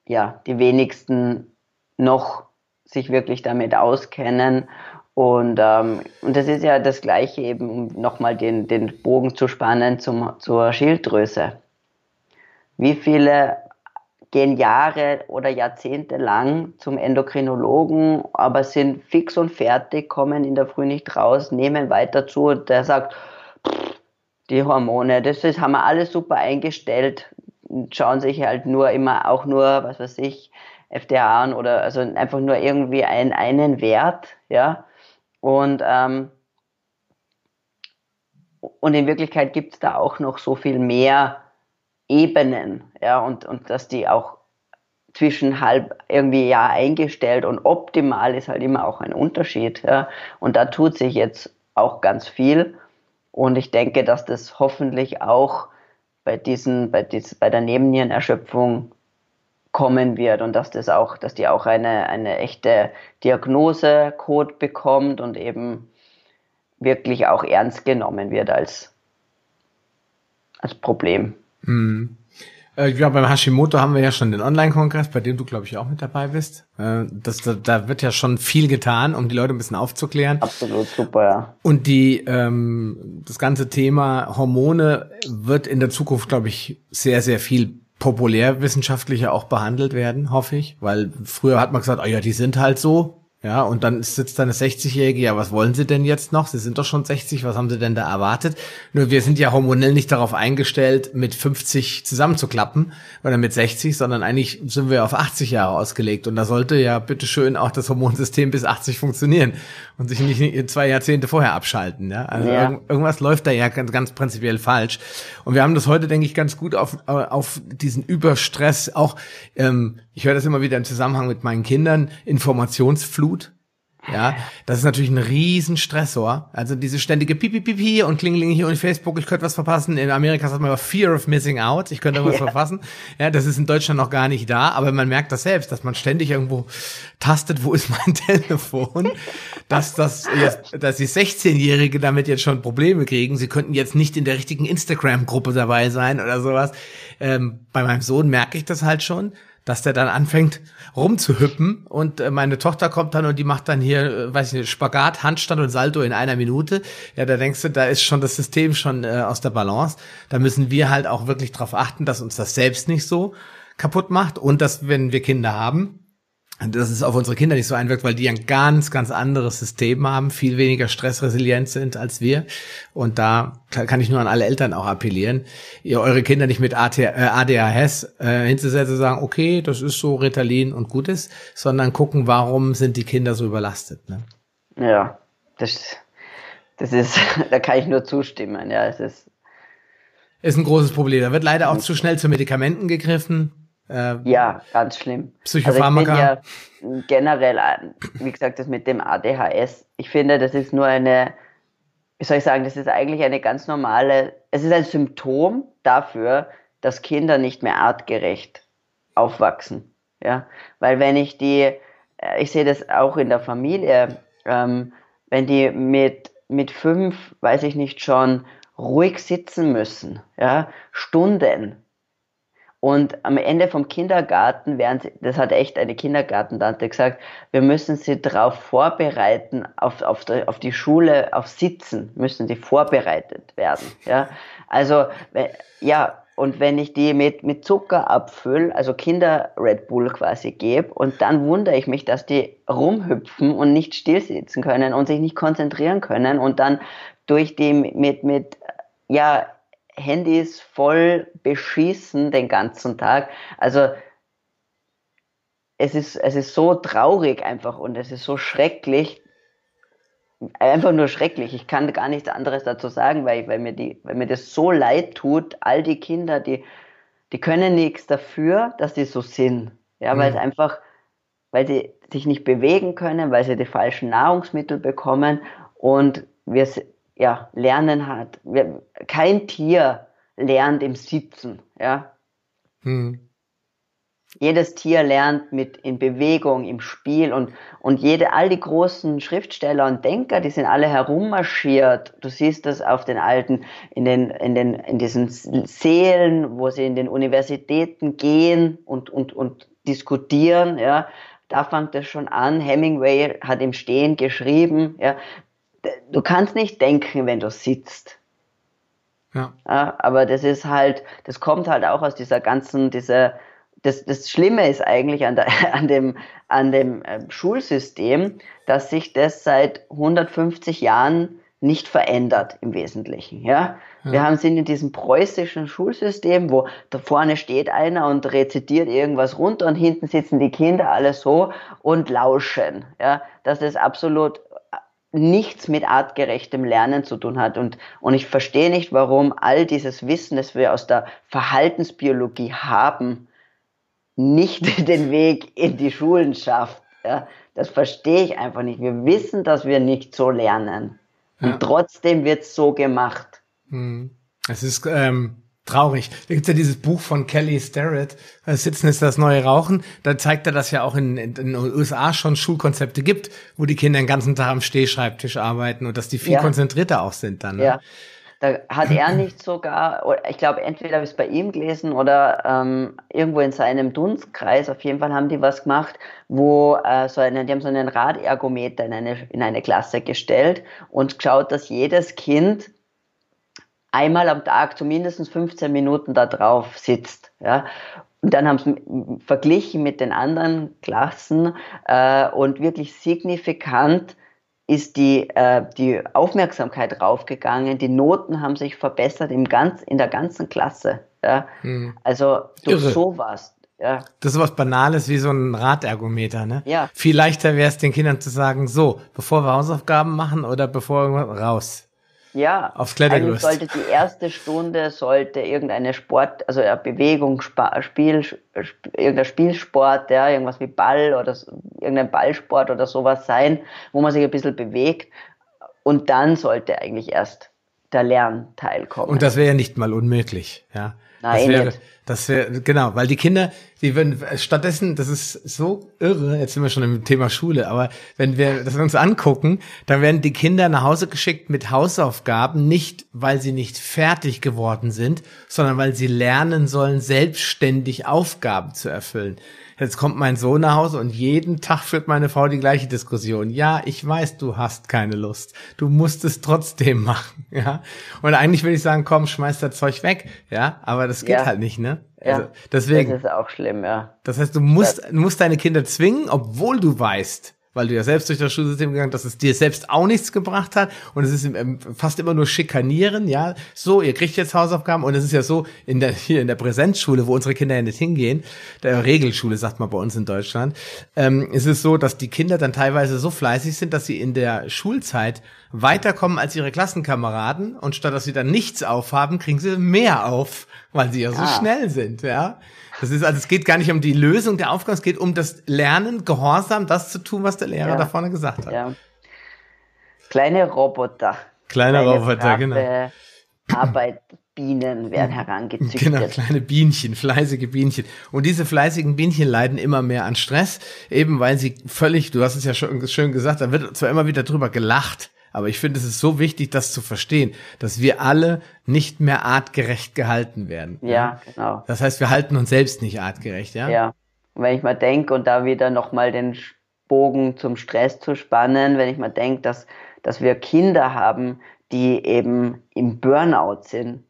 ja die wenigsten noch sich wirklich damit auskennen. Und, ähm, und das ist ja das Gleiche eben, um nochmal den, den Bogen zu spannen zum, zur Schilddrüse. Wie viele gehen Jahre oder Jahrzehnte lang zum Endokrinologen, aber sind fix und fertig, kommen in der Früh nicht raus, nehmen weiter zu. Der sagt, die Hormone, das ist, haben wir alles super eingestellt, schauen sich halt nur immer auch nur, was weiß ich, FDA an oder also einfach nur irgendwie ein, einen Wert, ja. Und, ähm, und in Wirklichkeit gibt es da auch noch so viel mehr Ebenen, ja, und, und dass die auch zwischen halb irgendwie ja eingestellt und optimal ist halt immer auch ein Unterschied, ja. Und da tut sich jetzt auch ganz viel. Und ich denke, dass das hoffentlich auch bei diesen, bei, dies, bei der Nebennierenerschöpfung kommen wird und dass das auch, dass die auch eine, eine echte Diagnosecode bekommt und eben wirklich auch ernst genommen wird als, als Problem. Hm. Äh, ja, beim Hashimoto haben wir ja schon den Online-Kongress, bei dem du, glaube ich, auch mit dabei bist. Äh, das, da, da wird ja schon viel getan, um die Leute ein bisschen aufzuklären. Absolut super, ja. Und die, ähm, das ganze Thema Hormone wird in der Zukunft, glaube ich, sehr, sehr viel populärwissenschaftlicher auch behandelt werden, hoffe ich. Weil früher hat man gesagt, oh ja, die sind halt so, ja, und dann sitzt da eine 60-Jährige, ja, was wollen Sie denn jetzt noch? Sie sind doch schon 60, was haben Sie denn da erwartet? Nur wir sind ja hormonell nicht darauf eingestellt, mit 50 zusammenzuklappen oder mit 60, sondern eigentlich sind wir auf 80 Jahre ausgelegt. Und da sollte ja bitteschön auch das Hormonsystem bis 80 funktionieren und sich nicht zwei Jahrzehnte vorher abschalten. Ja? Also ja. irgendwas läuft da ja ganz, ganz prinzipiell falsch. Und wir haben das heute, denke ich, ganz gut auf, auf diesen Überstress auch ähm, ich höre das immer wieder im Zusammenhang mit meinen Kindern, Informationsflut. Ja, das ist natürlich ein Riesenstressor. Also diese ständige Pipi Pipi und Klingeling hier und Facebook, ich könnte was verpassen. In Amerika sagt man immer Fear of Missing Out, ich könnte irgendwas ja. verpassen. Ja, das ist in Deutschland noch gar nicht da, aber man merkt das selbst, dass man ständig irgendwo tastet, wo ist mein Telefon, dass das jetzt, dass die 16-Jährige damit jetzt schon Probleme kriegen. Sie könnten jetzt nicht in der richtigen Instagram-Gruppe dabei sein oder sowas. Ähm, bei meinem Sohn merke ich das halt schon dass der dann anfängt rumzuhüppen und äh, meine Tochter kommt dann und die macht dann hier, äh, weiß ich nicht, Spagat, Handstand und Salto in einer Minute. Ja, da denkst du, da ist schon das System schon äh, aus der Balance. Da müssen wir halt auch wirklich darauf achten, dass uns das selbst nicht so kaputt macht und dass, wenn wir Kinder haben, dass es auf unsere Kinder nicht so einwirkt, weil die ein ganz, ganz anderes System haben, viel weniger stressresilient sind als wir. Und da kann ich nur an alle Eltern auch appellieren, ihr eure Kinder nicht mit ADHS äh, hinzusetzen und sagen, okay, das ist so Ritalin und Gutes, sondern gucken, warum sind die Kinder so überlastet. Ne? Ja, das, das ist, da kann ich nur zustimmen. Ja, es ist ist ein großes Problem. Da wird leider auch zu schnell zu Medikamenten gegriffen. Äh, ja, ganz schlimm. Psychopharmaka. Also ich ja generell, wie gesagt, das mit dem ADHS, ich finde, das ist nur eine, wie soll ich sagen, das ist eigentlich eine ganz normale, es ist ein Symptom dafür, dass Kinder nicht mehr artgerecht aufwachsen. Ja, weil wenn ich die, äh, ich sehe das auch in der Familie, ähm, wenn die mit, mit fünf, weiß ich nicht schon, ruhig sitzen müssen, ja, Stunden, und am Ende vom Kindergarten werden sie, das hat echt eine Kindergartentante gesagt, wir müssen sie darauf vorbereiten, auf, auf, die, auf die Schule, auf Sitzen müssen sie vorbereitet werden. Ja? Also, ja, und wenn ich die mit, mit Zucker abfülle, also Kinder Red Bull quasi gebe, und dann wundere ich mich, dass die rumhüpfen und nicht stillsitzen können und sich nicht konzentrieren können und dann durch die mit, mit ja, Handys voll beschießen den ganzen Tag. Also es ist, es ist so traurig einfach und es ist so schrecklich, einfach nur schrecklich. Ich kann gar nichts anderes dazu sagen, weil, weil, mir die, weil mir das so leid tut. All die Kinder, die, die können nichts dafür, dass sie so sind. Ja, mhm. weil es einfach, weil sie sich nicht bewegen können, weil sie die falschen Nahrungsmittel bekommen und wir ja, lernen hat. Kein Tier lernt im Sitzen. Ja. Mhm. Jedes Tier lernt mit in Bewegung, im Spiel und, und jede, all die großen Schriftsteller und Denker, die sind alle herummarschiert. Du siehst das auf den alten, in den, in den, in diesen Seelen, wo sie in den Universitäten gehen und, und, und diskutieren, ja. Da fängt es schon an. Hemingway hat im Stehen geschrieben, ja. Du kannst nicht denken, wenn du sitzt. Ja. ja. Aber das ist halt, das kommt halt auch aus dieser ganzen, dieser, das, das Schlimme ist eigentlich an, der, an dem, an dem äh, Schulsystem, dass sich das seit 150 Jahren nicht verändert im Wesentlichen. Ja? ja. Wir haben, sind in diesem preußischen Schulsystem, wo da vorne steht einer und rezitiert irgendwas runter und hinten sitzen die Kinder alle so und lauschen. Ja? Das absolut nichts mit artgerechtem Lernen zu tun hat. Und, und ich verstehe nicht, warum all dieses Wissen, das wir aus der Verhaltensbiologie haben, nicht den Weg in die Schulen schafft. Ja, das verstehe ich einfach nicht. Wir wissen, dass wir nicht so lernen. Und ja. trotzdem wird es so gemacht. Hm. Es ist ähm, traurig. Da gibt's ja dieses Buch von Kelly Starrett, Sitzen ist das neue Rauchen. Da zeigt er, dass ja auch in, in, den USA schon Schulkonzepte gibt, wo die Kinder den ganzen Tag am Stehschreibtisch arbeiten und dass die viel ja. konzentrierter auch sind dann. Ne? Ja. Da hat er nicht sogar, ich glaube, entweder habe ich es bei ihm gelesen oder ähm, irgendwo in seinem Dunstkreis, auf jeden Fall haben die was gemacht, wo äh, so einen, die haben so einen Radergometer in eine, in eine Klasse gestellt und geschaut, dass jedes Kind einmal am Tag zumindest 15 Minuten da drauf sitzt. Ja? Und dann haben sie verglichen mit den anderen Klassen äh, und wirklich signifikant ist die, äh, die Aufmerksamkeit raufgegangen, die Noten haben sich verbessert im ganz, in der ganzen Klasse. Ja? Hm. Also durch Irre. sowas. Ja. Das ist was Banales wie so ein Radergometer, ne? Ja. Viel leichter wäre es den Kindern zu sagen, so, bevor wir Hausaufgaben machen oder bevor wir raus. Ja, aufs Klettergerüst. sollte die erste Stunde sollte irgendeine Sport, also eine Bewegung, Spiel, irgendein Spielsport, ja, irgendwas wie Ball oder irgendein Ballsport oder sowas sein, wo man sich ein bisschen bewegt. Und dann sollte eigentlich erst der Lernteil kommen. Und das wäre ja nicht mal unmöglich, ja. Nein, das wäre, nicht. Das wäre, genau, weil die Kinder, die würden, stattdessen, das ist so irre, jetzt sind wir schon im Thema Schule, aber wenn wir das uns angucken, dann werden die Kinder nach Hause geschickt mit Hausaufgaben, nicht weil sie nicht fertig geworden sind, sondern weil sie lernen sollen, selbstständig Aufgaben zu erfüllen. Jetzt kommt mein Sohn nach Hause und jeden Tag führt meine Frau die gleiche Diskussion. Ja, ich weiß, du hast keine Lust. Du musst es trotzdem machen, ja. Und eigentlich will ich sagen, komm, schmeiß das Zeug weg, ja. Aber das geht ja. halt nicht, ne? Also, ja, deswegen. Das ist auch schlimm, ja. Das heißt, du musst, du musst deine Kinder zwingen, obwohl du weißt, weil du ja selbst durch das Schulsystem gegangen, dass es dir selbst auch nichts gebracht hat und es ist fast immer nur Schikanieren, ja. So, ihr kriegt jetzt Hausaufgaben und es ist ja so in der hier in der Präsenzschule, wo unsere Kinder ja nicht hingehen, der Regelschule sagt man bei uns in Deutschland, ähm, ist es so, dass die Kinder dann teilweise so fleißig sind, dass sie in der Schulzeit weiterkommen als ihre Klassenkameraden und statt dass sie dann nichts aufhaben, kriegen sie mehr auf, weil sie ja so ah. schnell sind, ja. Das ist also, es geht gar nicht um die Lösung der Aufgabe, es geht um das Lernen, Gehorsam, das zu tun, was der Lehrer ja. da vorne gesagt hat. Ja. Kleine Roboter. Kleine, kleine Roboter, genau. Arbeitbienen werden herangezüchtet. Genau, kleine Bienchen, fleißige Bienchen. Und diese fleißigen Bienchen leiden immer mehr an Stress, eben weil sie völlig, du hast es ja schon schön gesagt, da wird zwar immer wieder drüber gelacht, aber ich finde, es ist so wichtig, das zu verstehen, dass wir alle nicht mehr artgerecht gehalten werden. Ja, genau. Das heißt, wir halten uns selbst nicht artgerecht, ja? Ja. Und wenn ich mal denke und da wieder nochmal den Bogen zum Stress zu spannen, wenn ich mal denke, dass, dass wir Kinder haben, die eben im Burnout sind,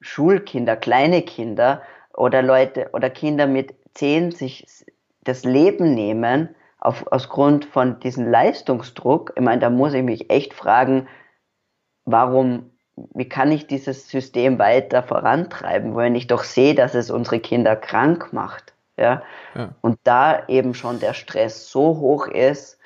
Schulkinder, kleine Kinder oder Leute oder Kinder mit zehn sich das Leben nehmen, auf, aus Grund von diesem Leistungsdruck, ich meine, da muss ich mich echt fragen, warum, wie kann ich dieses System weiter vorantreiben, wenn ich doch sehe, dass es unsere Kinder krank macht. Ja? ja. Und da eben schon der Stress so hoch ist,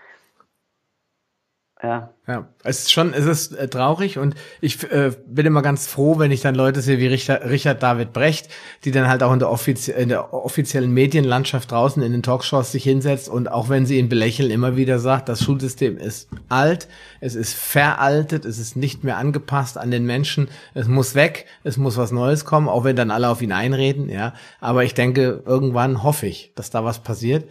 ja. Ja, es ist schon, es ist äh, traurig und ich äh, bin immer ganz froh, wenn ich dann Leute sehe wie Richard, Richard David Brecht, die dann halt auch in der, offizie in der offiziellen Medienlandschaft draußen in den Talkshows sich hinsetzt und auch wenn sie ihn belächeln, immer wieder sagt, das Schulsystem ist alt, es ist veraltet, es ist nicht mehr angepasst an den Menschen, es muss weg, es muss was Neues kommen, auch wenn dann alle auf ihn einreden, ja. Aber ich denke, irgendwann hoffe ich, dass da was passiert.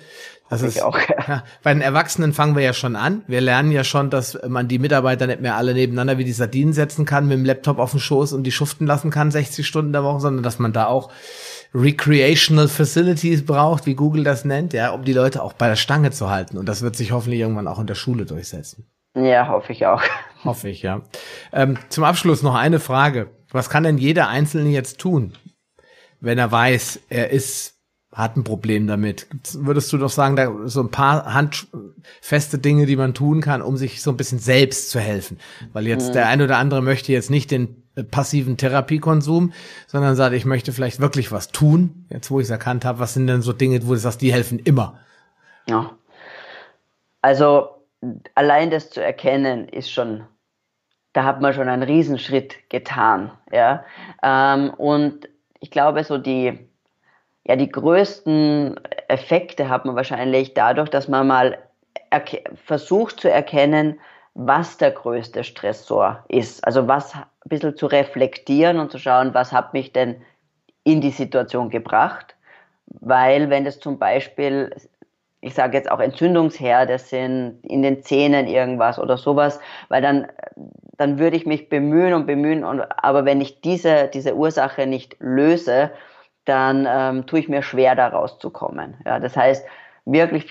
Das ist auch. Ja, bei den Erwachsenen fangen wir ja schon an. Wir lernen ja schon, dass man die Mitarbeiter nicht mehr alle nebeneinander wie die Sardinen setzen kann, mit dem Laptop auf den Schoß und die schuften lassen kann, 60 Stunden der Woche, sondern dass man da auch Recreational Facilities braucht, wie Google das nennt, ja, um die Leute auch bei der Stange zu halten. Und das wird sich hoffentlich irgendwann auch in der Schule durchsetzen. Ja, hoffe ich auch. Hoffe ich, ja. Ähm, zum Abschluss noch eine Frage. Was kann denn jeder Einzelne jetzt tun, wenn er weiß, er ist hat ein Problem damit. Würdest du doch sagen, da so ein paar handfeste Dinge, die man tun kann, um sich so ein bisschen selbst zu helfen? Weil jetzt mhm. der eine oder andere möchte jetzt nicht den äh, passiven Therapiekonsum, sondern sagt, ich möchte vielleicht wirklich was tun. Jetzt, wo ich es erkannt habe, was sind denn so Dinge, wo du sagst, die helfen immer? Ja. Also allein das zu erkennen, ist schon, da hat man schon einen Riesenschritt getan. Ja. Ähm, und ich glaube, so die ja, die größten Effekte hat man wahrscheinlich dadurch, dass man mal versucht zu erkennen, was der größte Stressor ist. Also was ein bisschen zu reflektieren und zu schauen, was hat mich denn in die Situation gebracht. Weil wenn es zum Beispiel, ich sage jetzt auch Entzündungsherde sind, in den Zähnen irgendwas oder sowas, weil dann, dann würde ich mich bemühen und bemühen. Und, aber wenn ich diese, diese Ursache nicht löse, dann ähm, tue ich mir schwer, da rauszukommen. Ja, das heißt, wirklich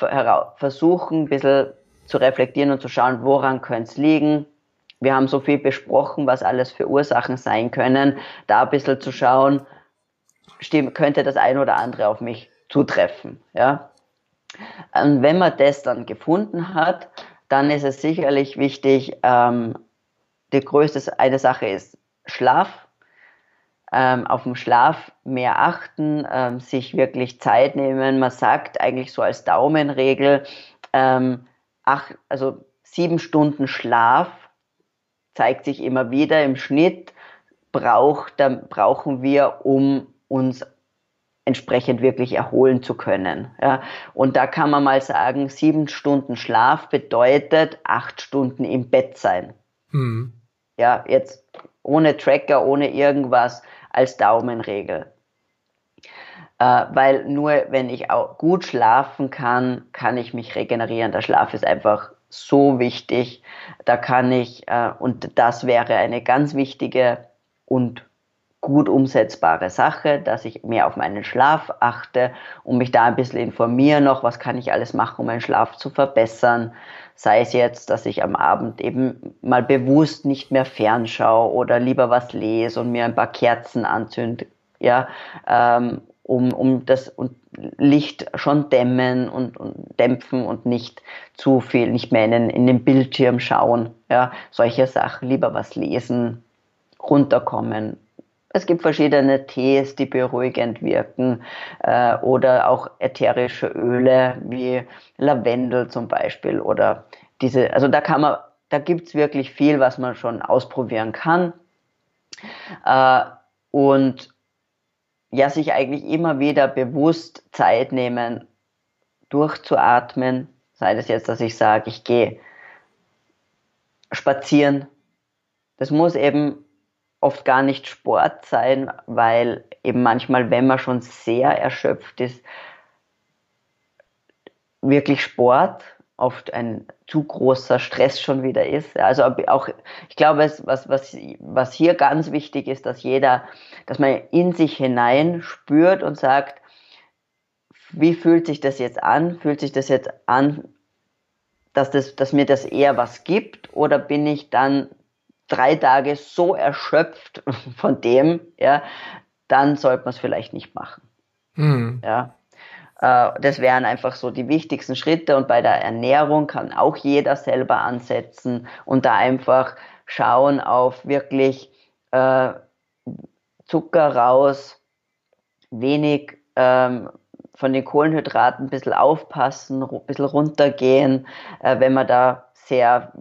versuchen, ein bisschen zu reflektieren und zu schauen, woran könnte es liegen. Wir haben so viel besprochen, was alles für Ursachen sein können. Da ein bisschen zu schauen, könnte das ein oder andere auf mich zutreffen. Ja? Und wenn man das dann gefunden hat, dann ist es sicherlich wichtig, ähm, die größte eine Sache ist Schlaf ähm, auf den Schlaf mehr achten, ähm, sich wirklich Zeit nehmen. Man sagt eigentlich so als Daumenregel, ähm, acht, also sieben Stunden Schlaf zeigt sich immer wieder im Schnitt, braucht, dann brauchen wir, um uns entsprechend wirklich erholen zu können. Ja. Und da kann man mal sagen, sieben Stunden Schlaf bedeutet acht Stunden im Bett sein. Mhm. Ja, jetzt ohne Tracker, ohne irgendwas als Daumenregel. Äh, weil nur wenn ich auch gut schlafen kann, kann ich mich regenerieren. Der Schlaf ist einfach so wichtig. Da kann ich, äh, und das wäre eine ganz wichtige und gut umsetzbare Sache, dass ich mehr auf meinen Schlaf achte und mich da ein bisschen informiere noch, was kann ich alles machen, um meinen Schlaf zu verbessern. Sei es jetzt, dass ich am Abend eben mal bewusst nicht mehr fernschaue oder lieber was lese und mir ein paar Kerzen anzünde, ja, ähm, um, um das und Licht schon dämmen und, und dämpfen und nicht zu viel, nicht mehr in den, in den Bildschirm schauen, ja, solche Sachen, lieber was lesen, runterkommen, es gibt verschiedene Tees, die beruhigend wirken äh, oder auch ätherische Öle wie Lavendel zum Beispiel oder diese, also da kann man, da gibt's wirklich viel, was man schon ausprobieren kann. Äh, und ja, sich eigentlich immer wieder bewusst Zeit nehmen, durchzuatmen, sei das jetzt, dass ich sage, ich gehe spazieren. Das muss eben oft gar nicht Sport sein, weil eben manchmal, wenn man schon sehr erschöpft ist, wirklich Sport oft ein zu großer Stress schon wieder ist. Also auch, ich glaube, was, was, was hier ganz wichtig ist, dass jeder, dass man in sich hinein spürt und sagt, wie fühlt sich das jetzt an? Fühlt sich das jetzt an, dass, das, dass mir das eher was gibt? Oder bin ich dann drei Tage so erschöpft von dem, ja, dann sollte man es vielleicht nicht machen. Mhm. Ja. Äh, das wären einfach so die wichtigsten Schritte und bei der Ernährung kann auch jeder selber ansetzen und da einfach schauen auf wirklich äh, Zucker raus, wenig ähm, von den Kohlenhydraten ein bisschen aufpassen, ein bisschen runtergehen, äh, wenn man da sehr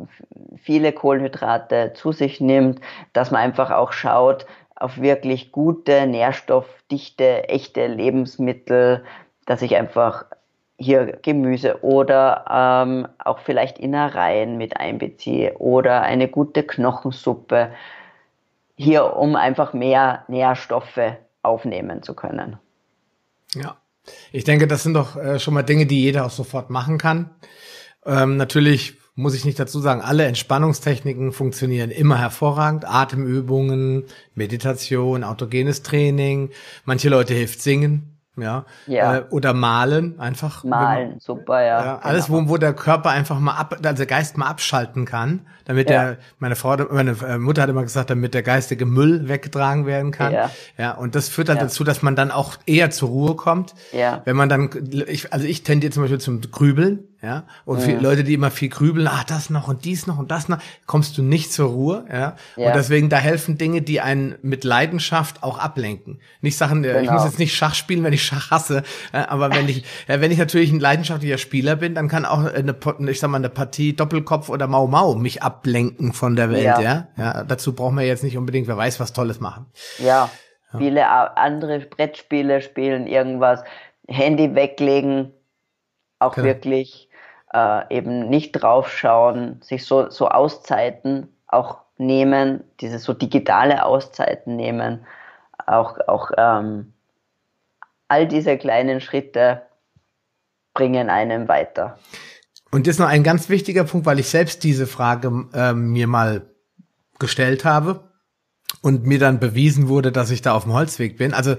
viele Kohlenhydrate zu sich nimmt, dass man einfach auch schaut auf wirklich gute, nährstoffdichte, echte Lebensmittel, dass ich einfach hier Gemüse oder ähm, auch vielleicht Innereien mit einbeziehe oder eine gute Knochensuppe, hier um einfach mehr Nährstoffe aufnehmen zu können. Ja, ich denke, das sind doch äh, schon mal Dinge, die jeder auch sofort machen kann. Ähm, natürlich muss ich nicht dazu sagen, alle Entspannungstechniken funktionieren immer hervorragend. Atemübungen, Meditation, autogenes Training. Manche Leute hilft singen ja, ja. Äh, oder malen einfach. Malen, man, super, ja. ja alles, genau. wo, wo der Körper einfach mal ab, also der Geist mal abschalten kann, damit ja. der, meine Frau, meine äh, Mutter hat immer gesagt, damit der geistige Müll weggetragen werden kann. Ja. ja und das führt dann ja. dazu, dass man dann auch eher zur Ruhe kommt. Ja. Wenn man dann, ich, also ich tendiere zum Beispiel zum Grübeln, ja. Und viele Leute, die immer viel grübeln, ach, das noch und dies noch und das noch, kommst du nicht zur Ruhe, ja. ja. Und deswegen, da helfen Dinge, die einen mit Leidenschaft auch ablenken. Nicht Sachen, genau. ich muss jetzt nicht Schach spielen, wenn ich Schach hasse, ja, aber wenn ich, ja, wenn ich natürlich ein leidenschaftlicher Spieler bin, dann kann auch eine, ich sag mal, eine Partie Doppelkopf oder Mau Mau mich ablenken von der Welt, ja. ja. ja dazu brauchen wir jetzt nicht unbedingt, wer weiß, was Tolles machen. Ja. Viele andere Brettspiele spielen irgendwas, Handy weglegen, auch genau. wirklich äh, eben nicht draufschauen, sich so, so Auszeiten auch nehmen, diese so digitale Auszeiten nehmen, auch, auch ähm, all diese kleinen Schritte bringen einem weiter. Und das ist noch ein ganz wichtiger Punkt, weil ich selbst diese Frage äh, mir mal gestellt habe und mir dann bewiesen wurde, dass ich da auf dem Holzweg bin. Also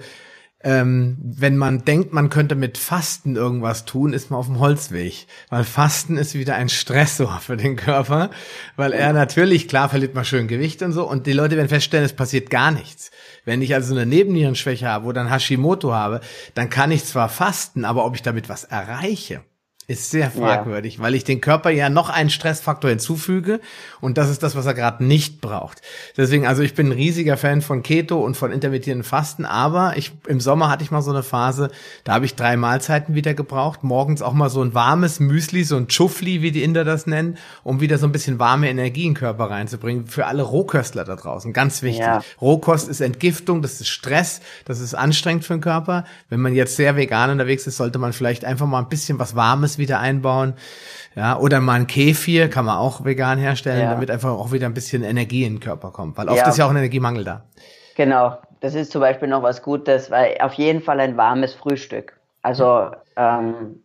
ähm, wenn man denkt, man könnte mit Fasten irgendwas tun, ist man auf dem Holzweg. Weil Fasten ist wieder ein Stressor für den Körper, weil er natürlich, klar, verliert man schön Gewicht und so, und die Leute werden feststellen, es passiert gar nichts. Wenn ich also eine Nebennierenschwäche habe oder ein Hashimoto habe, dann kann ich zwar fasten, aber ob ich damit was erreiche, ist sehr fragwürdig, ja. weil ich den Körper ja noch einen Stressfaktor hinzufüge und das ist das, was er gerade nicht braucht. Deswegen, also ich bin ein riesiger Fan von Keto und von intermittierenden Fasten, aber ich im Sommer hatte ich mal so eine Phase, da habe ich drei Mahlzeiten wieder gebraucht, morgens auch mal so ein warmes Müsli, so ein Chufli, wie die Inder das nennen, um wieder so ein bisschen warme Energie in den Körper reinzubringen. Für alle Rohköstler da draußen, ganz wichtig. Ja. Rohkost ist Entgiftung, das ist Stress, das ist anstrengend für den Körper. Wenn man jetzt sehr vegan unterwegs ist, sollte man vielleicht einfach mal ein bisschen was Warmes wieder einbauen. Ja, oder mal ein Kefir kann man auch vegan herstellen, ja. damit einfach auch wieder ein bisschen Energie in den Körper kommt. Weil oft ja. ist ja auch ein Energiemangel da. Genau, das ist zum Beispiel noch was Gutes, weil auf jeden Fall ein warmes Frühstück. Also ähm,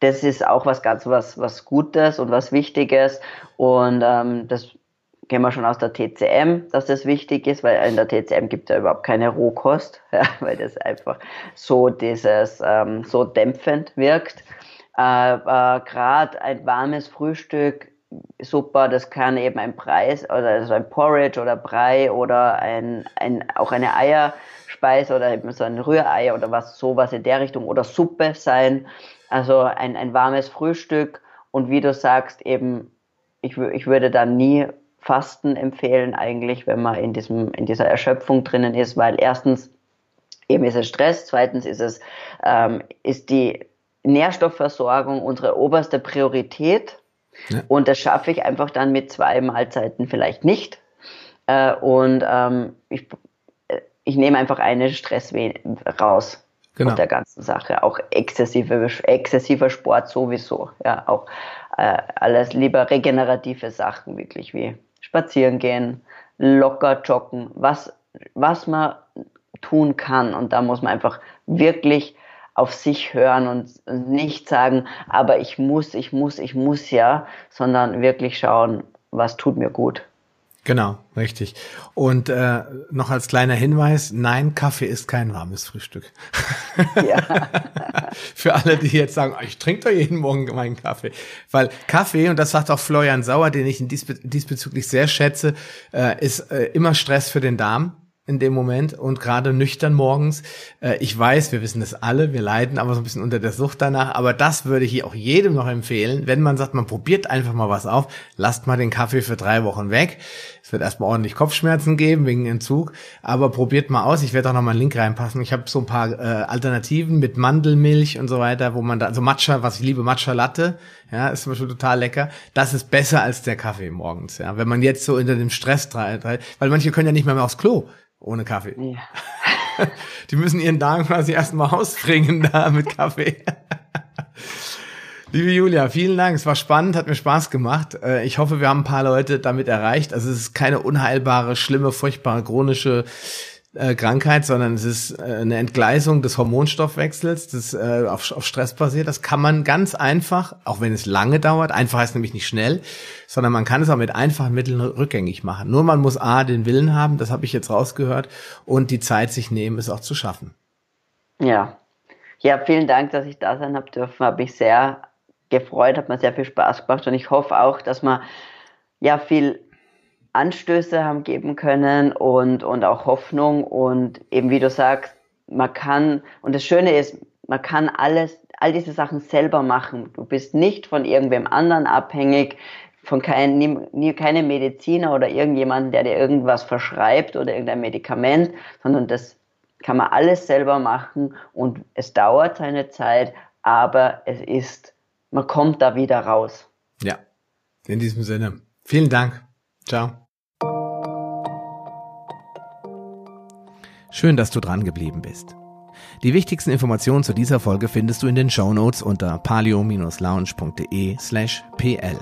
das ist auch was ganz was, was Gutes und was Wichtiges. Und ähm, das kennen wir schon aus der TCM, dass das wichtig ist, weil in der TCM gibt es ja überhaupt keine Rohkost, ja, weil das einfach so dieses ähm, so dämpfend wirkt. Äh, äh, Gerade ein warmes Frühstück super, das kann eben ein Preis oder also ein Porridge oder Brei oder ein, ein auch eine Eierspeise oder eben so ein Rührei oder was sowas in der Richtung oder Suppe sein. Also ein, ein warmes Frühstück und wie du sagst, eben ich, ich würde dann nie Fasten empfehlen eigentlich, wenn man in, diesem, in dieser Erschöpfung drinnen ist, weil erstens eben ist es Stress, zweitens ist es ähm, ist die Nährstoffversorgung unsere oberste Priorität ja. und das schaffe ich einfach dann mit zwei Mahlzeiten vielleicht nicht äh, und ähm, ich, ich nehme einfach einen Stress raus genau. aus der ganzen Sache, auch exzessive, exzessiver Sport sowieso, ja auch äh, alles lieber regenerative Sachen wirklich wie spazieren gehen, locker joggen, was, was man tun kann. Und da muss man einfach wirklich auf sich hören und nicht sagen, aber ich muss, ich muss, ich muss ja, sondern wirklich schauen, was tut mir gut. Genau, richtig. Und äh, noch als kleiner Hinweis, nein, Kaffee ist kein warmes Frühstück. Ja. Für alle, die jetzt sagen, ich trinke doch jeden Morgen meinen Kaffee. Weil Kaffee, und das sagt auch Florian Sauer, den ich diesbe diesbezüglich sehr schätze, äh, ist äh, immer Stress für den Darm in dem Moment und gerade nüchtern morgens. Äh, ich weiß, wir wissen das alle, wir leiden aber so ein bisschen unter der Sucht danach, aber das würde ich auch jedem noch empfehlen, wenn man sagt, man probiert einfach mal was auf, lasst mal den Kaffee für drei Wochen weg. Es wird erstmal ordentlich Kopfschmerzen geben wegen Entzug, aber probiert mal aus. Ich werde auch noch mal einen Link reinpassen. Ich habe so ein paar äh, Alternativen mit Mandelmilch und so weiter, wo man da, also Matcha, was ich liebe, Matcha Latte, Ja, ist zum Beispiel total lecker. Das ist besser als der Kaffee morgens. Ja, wenn man jetzt so unter dem Stress treibt, weil manche können ja nicht mehr, mehr aufs Klo ohne Kaffee. Ja. Die müssen ihren Darm quasi erstmal ausbringen da mit Kaffee. Liebe Julia, vielen Dank. Es war spannend, hat mir Spaß gemacht. Äh, ich hoffe, wir haben ein paar Leute damit erreicht. Also es ist keine unheilbare, schlimme, furchtbare, chronische äh, Krankheit, sondern es ist äh, eine Entgleisung des Hormonstoffwechsels, das auf, Stress basiert. Das kann man ganz einfach, auch wenn es lange dauert, einfach heißt nämlich nicht schnell, sondern man kann es auch mit einfachen Mitteln rückgängig machen. Nur man muss A, den Willen haben, das habe ich jetzt rausgehört, und die Zeit sich nehmen, es auch zu schaffen. Ja. Ja, vielen Dank, dass ich da sein habe dürfen. Habe ich sehr gefreut, hat mir sehr viel Spaß gemacht und ich hoffe auch, dass man ja viel Anstöße haben geben können und, und auch Hoffnung und eben wie du sagst, man kann, und das Schöne ist, man kann alles, all diese Sachen selber machen. Du bist nicht von irgendwem anderen abhängig, von kein, nie, keine Mediziner oder irgendjemanden, der dir irgendwas verschreibt oder irgendein Medikament, sondern das kann man alles selber machen und es dauert seine Zeit, aber es ist, man kommt da wieder raus. Ja, in diesem Sinne. Vielen Dank. Ciao. Schön, dass du dran geblieben bist. Die wichtigsten Informationen zu dieser Folge findest du in den Show Notes unter palio-lounge.de slash pl.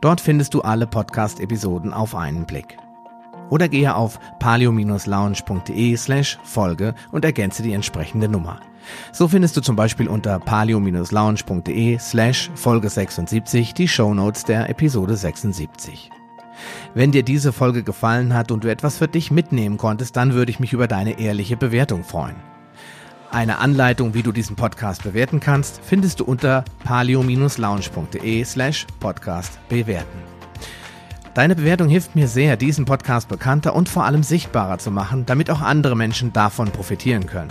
Dort findest du alle Podcast-Episoden auf einen Blick. Oder gehe auf palio-lounge.de slash Folge und ergänze die entsprechende Nummer. So findest du zum Beispiel unter palio-lounge.de slash Folge 76 die Show Notes der Episode 76. Wenn dir diese Folge gefallen hat und du etwas für dich mitnehmen konntest, dann würde ich mich über deine ehrliche Bewertung freuen. Eine Anleitung, wie du diesen Podcast bewerten kannst, findest du unter palio-lounge.de slash podcast bewerten. Deine Bewertung hilft mir sehr, diesen Podcast bekannter und vor allem sichtbarer zu machen, damit auch andere Menschen davon profitieren können.